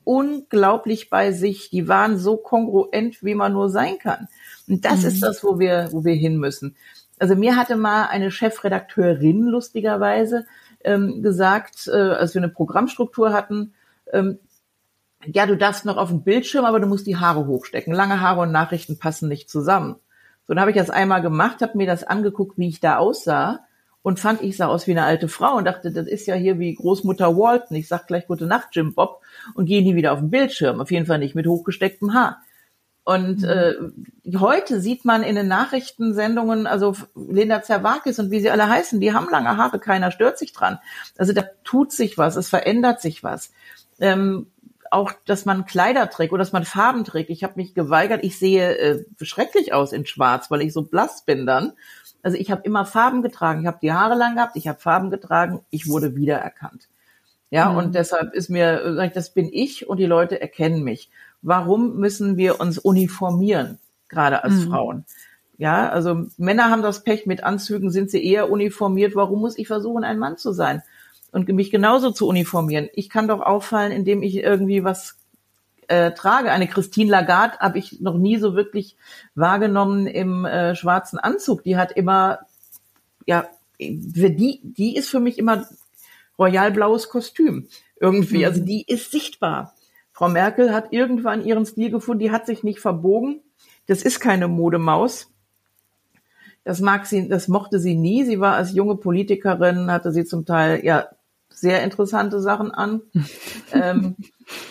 unglaublich bei sich. Die waren so kongruent, wie man nur sein kann. Und das mhm. ist das, wo wir, wo wir hin müssen. Also mir hatte mal eine Chefredakteurin lustigerweise ähm, gesagt, äh, als wir eine Programmstruktur hatten, ähm, ja, du darfst noch auf dem Bildschirm, aber du musst die Haare hochstecken. Lange Haare und Nachrichten passen nicht zusammen. So, dann habe ich das einmal gemacht, habe mir das angeguckt, wie ich da aussah und fand, ich sah aus wie eine alte Frau und dachte, das ist ja hier wie Großmutter Walton. Ich sag gleich gute Nacht, Jim Bob und gehe nie wieder auf den Bildschirm. Auf jeden Fall nicht mit hochgestecktem Haar. Und mhm. äh, heute sieht man in den Nachrichtensendungen, also Linda Zerwakis und wie sie alle heißen, die haben lange Haare, keiner stört sich dran. Also da tut sich was, es verändert sich was. Ähm, auch, dass man Kleider trägt oder dass man Farben trägt. Ich habe mich geweigert. Ich sehe äh, schrecklich aus in Schwarz, weil ich so blass bin dann. Also ich habe immer Farben getragen. Ich habe die Haare lang gehabt, ich habe Farben getragen, ich wurde wiedererkannt. Ja, mhm. und deshalb ist mir, das bin ich und die Leute erkennen mich. Warum müssen wir uns uniformieren, gerade als mhm. Frauen? Ja, also Männer haben das Pech, mit Anzügen sind sie eher uniformiert. Warum muss ich versuchen, ein Mann zu sein? Und mich genauso zu uniformieren. Ich kann doch auffallen, indem ich irgendwie was äh, trage. Eine Christine Lagarde habe ich noch nie so wirklich wahrgenommen im äh, schwarzen Anzug. Die hat immer, ja, die, die ist für mich immer royal blaues Kostüm irgendwie. Also mhm. die ist sichtbar. Frau Merkel hat irgendwann ihren Stil gefunden, die hat sich nicht verbogen. Das ist keine Modemaus. Das mag sie, das mochte sie nie. Sie war als junge Politikerin, hatte sie zum Teil ja sehr interessante Sachen an. ähm,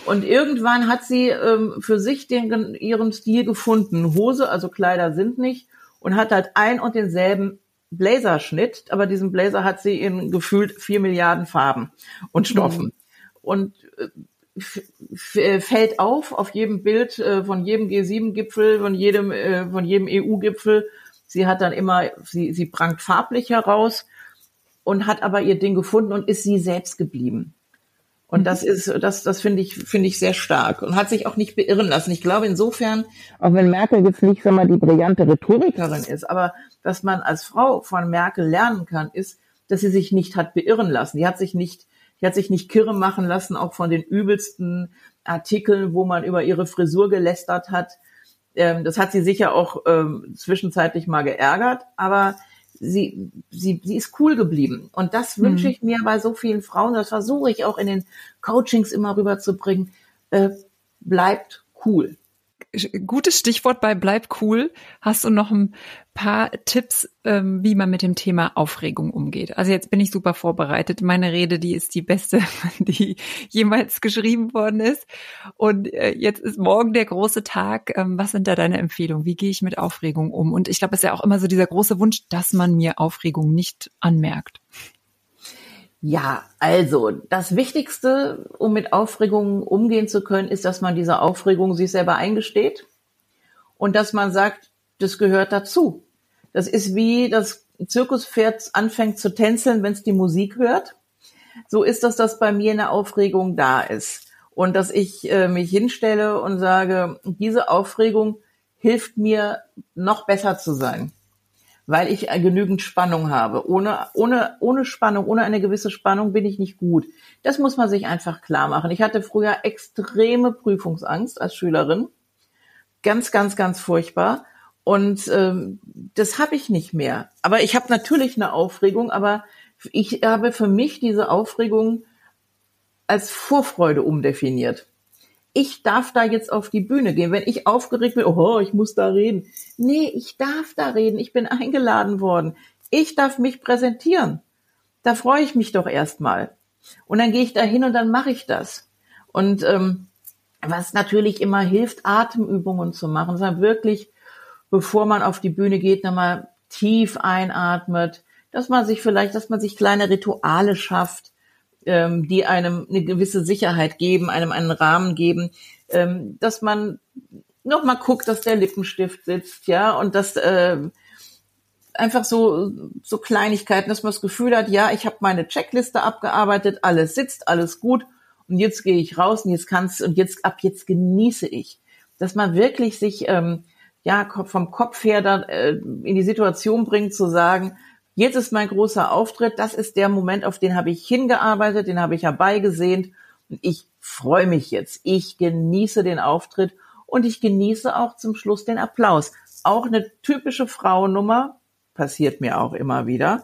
und irgendwann hat sie ähm, für sich den, ihren Stil gefunden. Hose, also Kleider sind nicht. Und hat halt ein und denselben Blazerschnitt, aber diesen Blazer hat sie in gefühlt vier Milliarden Farben und Stoffen. Mhm. Und äh, fällt auf auf jedem Bild äh, von jedem G7-Gipfel, von jedem, äh, von jedem EU-Gipfel. Sie hat dann immer, sie, sie prangt farblich heraus und hat aber ihr Ding gefunden und ist sie selbst geblieben. Und das mhm. ist, das, das finde ich, finde ich sehr stark und hat sich auch nicht beirren lassen. Ich glaube insofern, auch wenn Merkel jetzt nicht, wenn man die brillante Rhetorikerin ist, aber was man als Frau von Merkel lernen kann, ist, dass sie sich nicht hat beirren lassen. Die hat sich nicht, die hat sich nicht kirre machen lassen, auch von den übelsten Artikeln, wo man über ihre Frisur gelästert hat. Ähm, das hat sie sicher auch ähm, zwischenzeitlich mal geärgert, aber sie, sie, sie ist cool geblieben. Und das mhm. wünsche ich mir bei so vielen Frauen, das versuche ich auch in den Coachings immer rüberzubringen. Äh, bleibt cool gutes Stichwort bei Bleib cool. Hast du noch ein paar Tipps, ähm, wie man mit dem Thema Aufregung umgeht? Also jetzt bin ich super vorbereitet. Meine Rede, die ist die beste, die jemals geschrieben worden ist. Und äh, jetzt ist morgen der große Tag. Ähm, was sind da deine Empfehlungen? Wie gehe ich mit Aufregung um? Und ich glaube, es ist ja auch immer so dieser große Wunsch, dass man mir Aufregung nicht anmerkt. Ja, also das Wichtigste, um mit Aufregungen umgehen zu können, ist, dass man diese Aufregung sich selber eingesteht und dass man sagt, das gehört dazu. Das ist wie das Zirkuspferd anfängt zu tänzeln, wenn es die Musik hört. So ist das, dass bei mir eine Aufregung da ist und dass ich äh, mich hinstelle und sage, diese Aufregung hilft mir noch besser zu sein weil ich genügend Spannung habe. Ohne, ohne, ohne Spannung, ohne eine gewisse Spannung bin ich nicht gut. Das muss man sich einfach klar machen. Ich hatte früher extreme Prüfungsangst als Schülerin. Ganz, ganz, ganz furchtbar. Und ähm, das habe ich nicht mehr. Aber ich habe natürlich eine Aufregung, aber ich habe für mich diese Aufregung als Vorfreude umdefiniert ich darf da jetzt auf die Bühne gehen. Wenn ich aufgeregt bin, oh, ich muss da reden. Nee, ich darf da reden. Ich bin eingeladen worden. Ich darf mich präsentieren. Da freue ich mich doch erstmal. Und dann gehe ich da hin und dann mache ich das. Und ähm, was natürlich immer hilft, Atemübungen zu machen, sondern wirklich, bevor man auf die Bühne geht, nochmal tief einatmet, dass man sich vielleicht, dass man sich kleine Rituale schafft, ähm, die einem eine gewisse Sicherheit geben, einem einen Rahmen geben, ähm, dass man noch mal guckt, dass der Lippenstift sitzt, ja, und dass äh, einfach so so Kleinigkeiten, dass man das Gefühl hat, ja, ich habe meine Checkliste abgearbeitet, alles sitzt, alles gut, und jetzt gehe ich raus und jetzt kannst und jetzt ab jetzt genieße ich, dass man wirklich sich ähm, ja vom Kopf her dann äh, in die Situation bringt zu sagen, Jetzt ist mein großer Auftritt. Das ist der Moment, auf den habe ich hingearbeitet, den habe ich herbeigesehnt. Und ich freue mich jetzt. Ich genieße den Auftritt und ich genieße auch zum Schluss den Applaus. Auch eine typische Frauennummer, passiert mir auch immer wieder,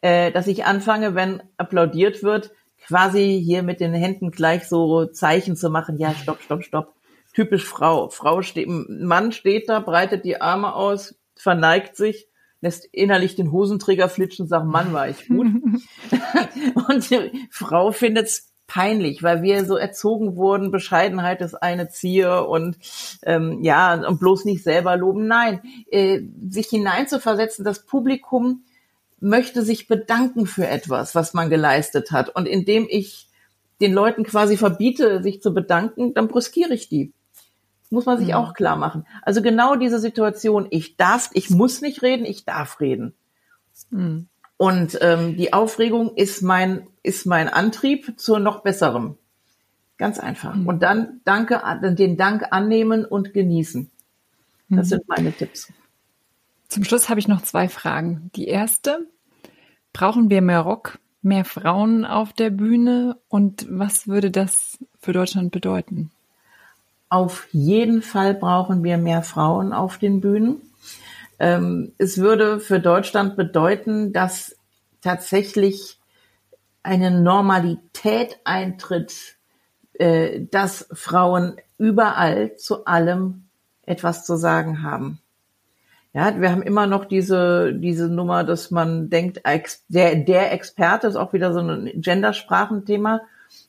äh, dass ich anfange, wenn applaudiert wird, quasi hier mit den Händen gleich so Zeichen zu machen. Ja, stopp, stopp, stopp. Typisch Frau. Frau steht, Mann steht da, breitet die Arme aus, verneigt sich lässt innerlich den Hosenträger flitschen und sagt, Mann, war ich gut. und die Frau findet's peinlich, weil wir so erzogen wurden, Bescheidenheit ist eine Zier und ähm, ja, und bloß nicht selber loben. Nein, äh, sich hineinzuversetzen, das Publikum möchte sich bedanken für etwas, was man geleistet hat. Und indem ich den Leuten quasi verbiete, sich zu bedanken, dann brüskiere ich die muss man sich mhm. auch klar machen. Also genau diese Situation, ich darf, ich muss nicht reden, ich darf reden. Mhm. Und ähm, die Aufregung ist mein, ist mein Antrieb zu noch besserem. Ganz einfach. Mhm. Und dann danke, den Dank annehmen und genießen. Das mhm. sind meine Tipps. Zum Schluss habe ich noch zwei Fragen. Die erste, brauchen wir mehr Rock, mehr Frauen auf der Bühne und was würde das für Deutschland bedeuten? Auf jeden Fall brauchen wir mehr Frauen auf den Bühnen. Ähm, es würde für Deutschland bedeuten, dass tatsächlich eine Normalität eintritt, äh, dass Frauen überall zu allem etwas zu sagen haben. Ja, wir haben immer noch diese, diese Nummer, dass man denkt, der, der Experte ist auch wieder so ein Gendersprachenthema.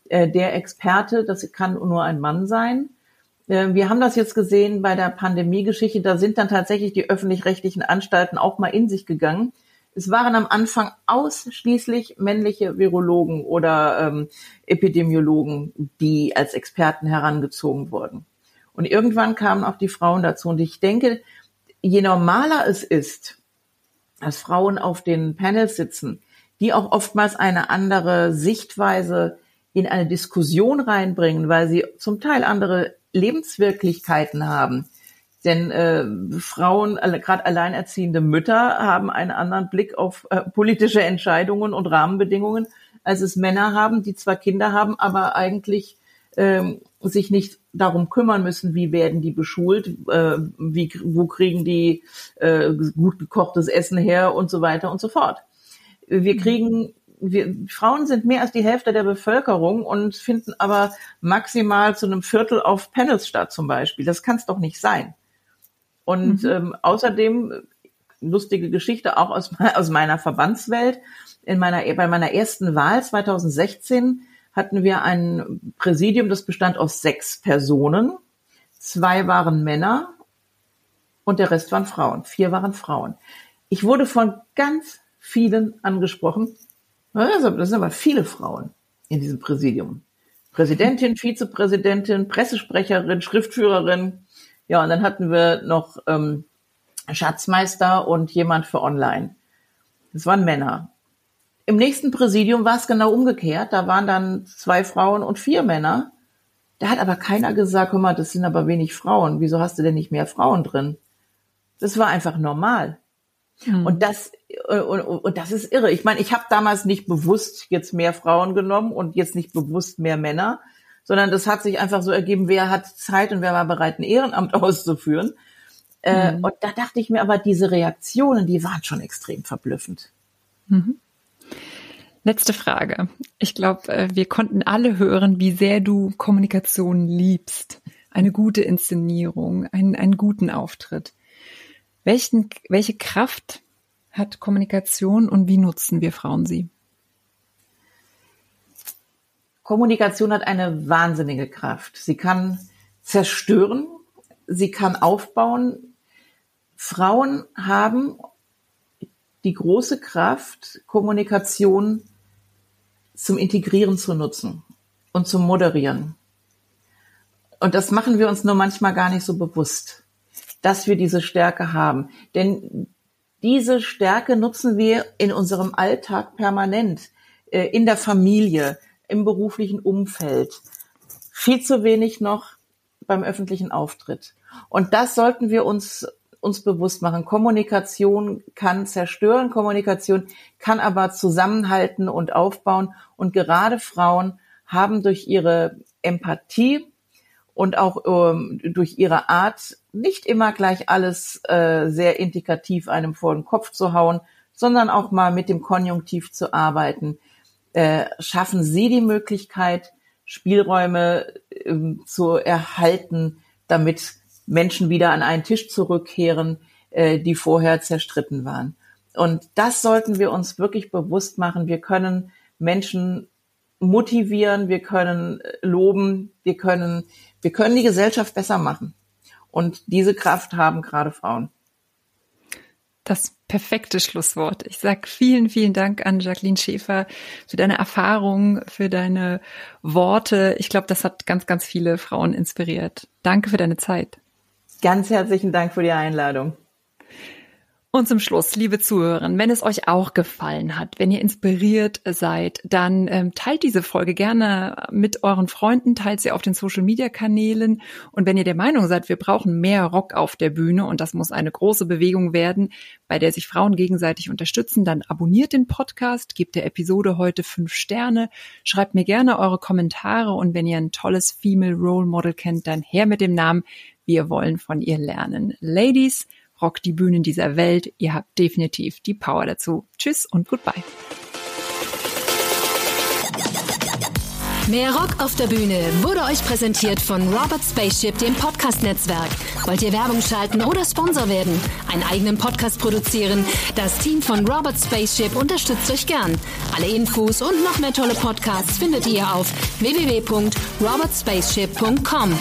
Äh, der Experte, das kann nur ein Mann sein. Äh, wir haben das jetzt gesehen bei der Pandemiegeschichte. Da sind dann tatsächlich die öffentlich-rechtlichen Anstalten auch mal in sich gegangen. Es waren am Anfang ausschließlich männliche Virologen oder ähm, Epidemiologen, die als Experten herangezogen wurden. Und irgendwann kamen auch die Frauen dazu. Und ich denke, je normaler es ist, dass Frauen auf den Panels sitzen, die auch oftmals eine andere Sichtweise in eine Diskussion reinbringen, weil sie zum Teil andere Lebenswirklichkeiten haben. Denn äh, Frauen, gerade alleinerziehende Mütter, haben einen anderen Blick auf äh, politische Entscheidungen und Rahmenbedingungen, als es Männer haben, die zwar Kinder haben, aber eigentlich ähm, sich nicht darum kümmern müssen, wie werden die beschult, äh, wie, wo kriegen die äh, gut gekochtes Essen her und so weiter und so fort. Wir kriegen, wir, Frauen sind mehr als die Hälfte der Bevölkerung und finden aber maximal zu einem Viertel auf Panels statt zum Beispiel. Das kann es doch nicht sein. Und mhm. ähm, außerdem lustige Geschichte auch aus, aus meiner Verbandswelt. In meiner, bei meiner ersten Wahl 2016 hatten wir ein Präsidium, das bestand aus sechs Personen. Zwei waren Männer und der Rest waren Frauen. Vier waren Frauen. Ich wurde von ganz vielen angesprochen. Das sind aber viele Frauen in diesem Präsidium. Präsidentin, Vizepräsidentin, Pressesprecherin, Schriftführerin. Ja, und dann hatten wir noch ähm, Schatzmeister und jemand für Online. Das waren Männer. Im nächsten Präsidium war es genau umgekehrt. Da waren dann zwei Frauen und vier Männer. Da hat aber keiner gesagt, guck mal, das sind aber wenig Frauen. Wieso hast du denn nicht mehr Frauen drin? Das war einfach normal. Mhm. Und das und, und, das ist irre. Ich meine, ich habe damals nicht bewusst jetzt mehr Frauen genommen und jetzt nicht bewusst mehr Männer, sondern das hat sich einfach so ergeben, wer hat Zeit und wer war bereit, ein Ehrenamt auszuführen. Mhm. und da dachte ich mir aber, diese Reaktionen, die waren schon extrem verblüffend. Mhm. Letzte Frage. Ich glaube, äh, wir konnten alle hören, wie sehr du Kommunikation liebst. Eine gute Inszenierung, einen, einen guten Auftritt. Welchen, welche Kraft hat Kommunikation und wie nutzen wir Frauen sie? Kommunikation hat eine wahnsinnige Kraft. Sie kann zerstören, sie kann aufbauen. Frauen haben die große Kraft, Kommunikation zum Integrieren zu nutzen und zum Moderieren. Und das machen wir uns nur manchmal gar nicht so bewusst, dass wir diese Stärke haben. Denn diese Stärke nutzen wir in unserem Alltag permanent, äh, in der Familie, im beruflichen Umfeld. Viel zu wenig noch beim öffentlichen Auftritt. Und das sollten wir uns uns bewusst machen. Kommunikation kann zerstören, Kommunikation kann aber zusammenhalten und aufbauen. Und gerade Frauen haben durch ihre Empathie und auch ähm, durch ihre Art, nicht immer gleich alles äh, sehr indikativ einem vor den Kopf zu hauen, sondern auch mal mit dem Konjunktiv zu arbeiten, äh, schaffen sie die Möglichkeit, Spielräume äh, zu erhalten, damit Menschen wieder an einen Tisch zurückkehren, äh, die vorher zerstritten waren. Und das sollten wir uns wirklich bewusst machen. Wir können Menschen motivieren, wir können äh, loben, wir können, wir können die Gesellschaft besser machen. Und diese Kraft haben gerade Frauen. Das perfekte Schlusswort. Ich sag vielen, vielen Dank an Jacqueline Schäfer für deine Erfahrung, für deine Worte. Ich glaube, das hat ganz, ganz viele Frauen inspiriert. Danke für deine Zeit. Ganz herzlichen Dank für die Einladung. Und zum Schluss, liebe Zuhörerinnen, wenn es euch auch gefallen hat, wenn ihr inspiriert seid, dann ähm, teilt diese Folge gerne mit euren Freunden, teilt sie auf den Social-Media-Kanälen. Und wenn ihr der Meinung seid, wir brauchen mehr Rock auf der Bühne und das muss eine große Bewegung werden, bei der sich Frauen gegenseitig unterstützen, dann abonniert den Podcast, gebt der Episode heute fünf Sterne, schreibt mir gerne eure Kommentare und wenn ihr ein tolles Female Role Model kennt, dann her mit dem Namen. Wir wollen von ihr lernen. Ladies, Rock die Bühnen dieser Welt. Ihr habt definitiv die Power dazu. Tschüss und goodbye. Mehr Rock auf der Bühne wurde euch präsentiert von Robert Spaceship, dem Podcast-Netzwerk. Wollt ihr Werbung schalten oder Sponsor werden? Einen eigenen Podcast produzieren? Das Team von Robert Spaceship unterstützt euch gern. Alle Infos und noch mehr tolle Podcasts findet ihr auf www.robertspaceship.com.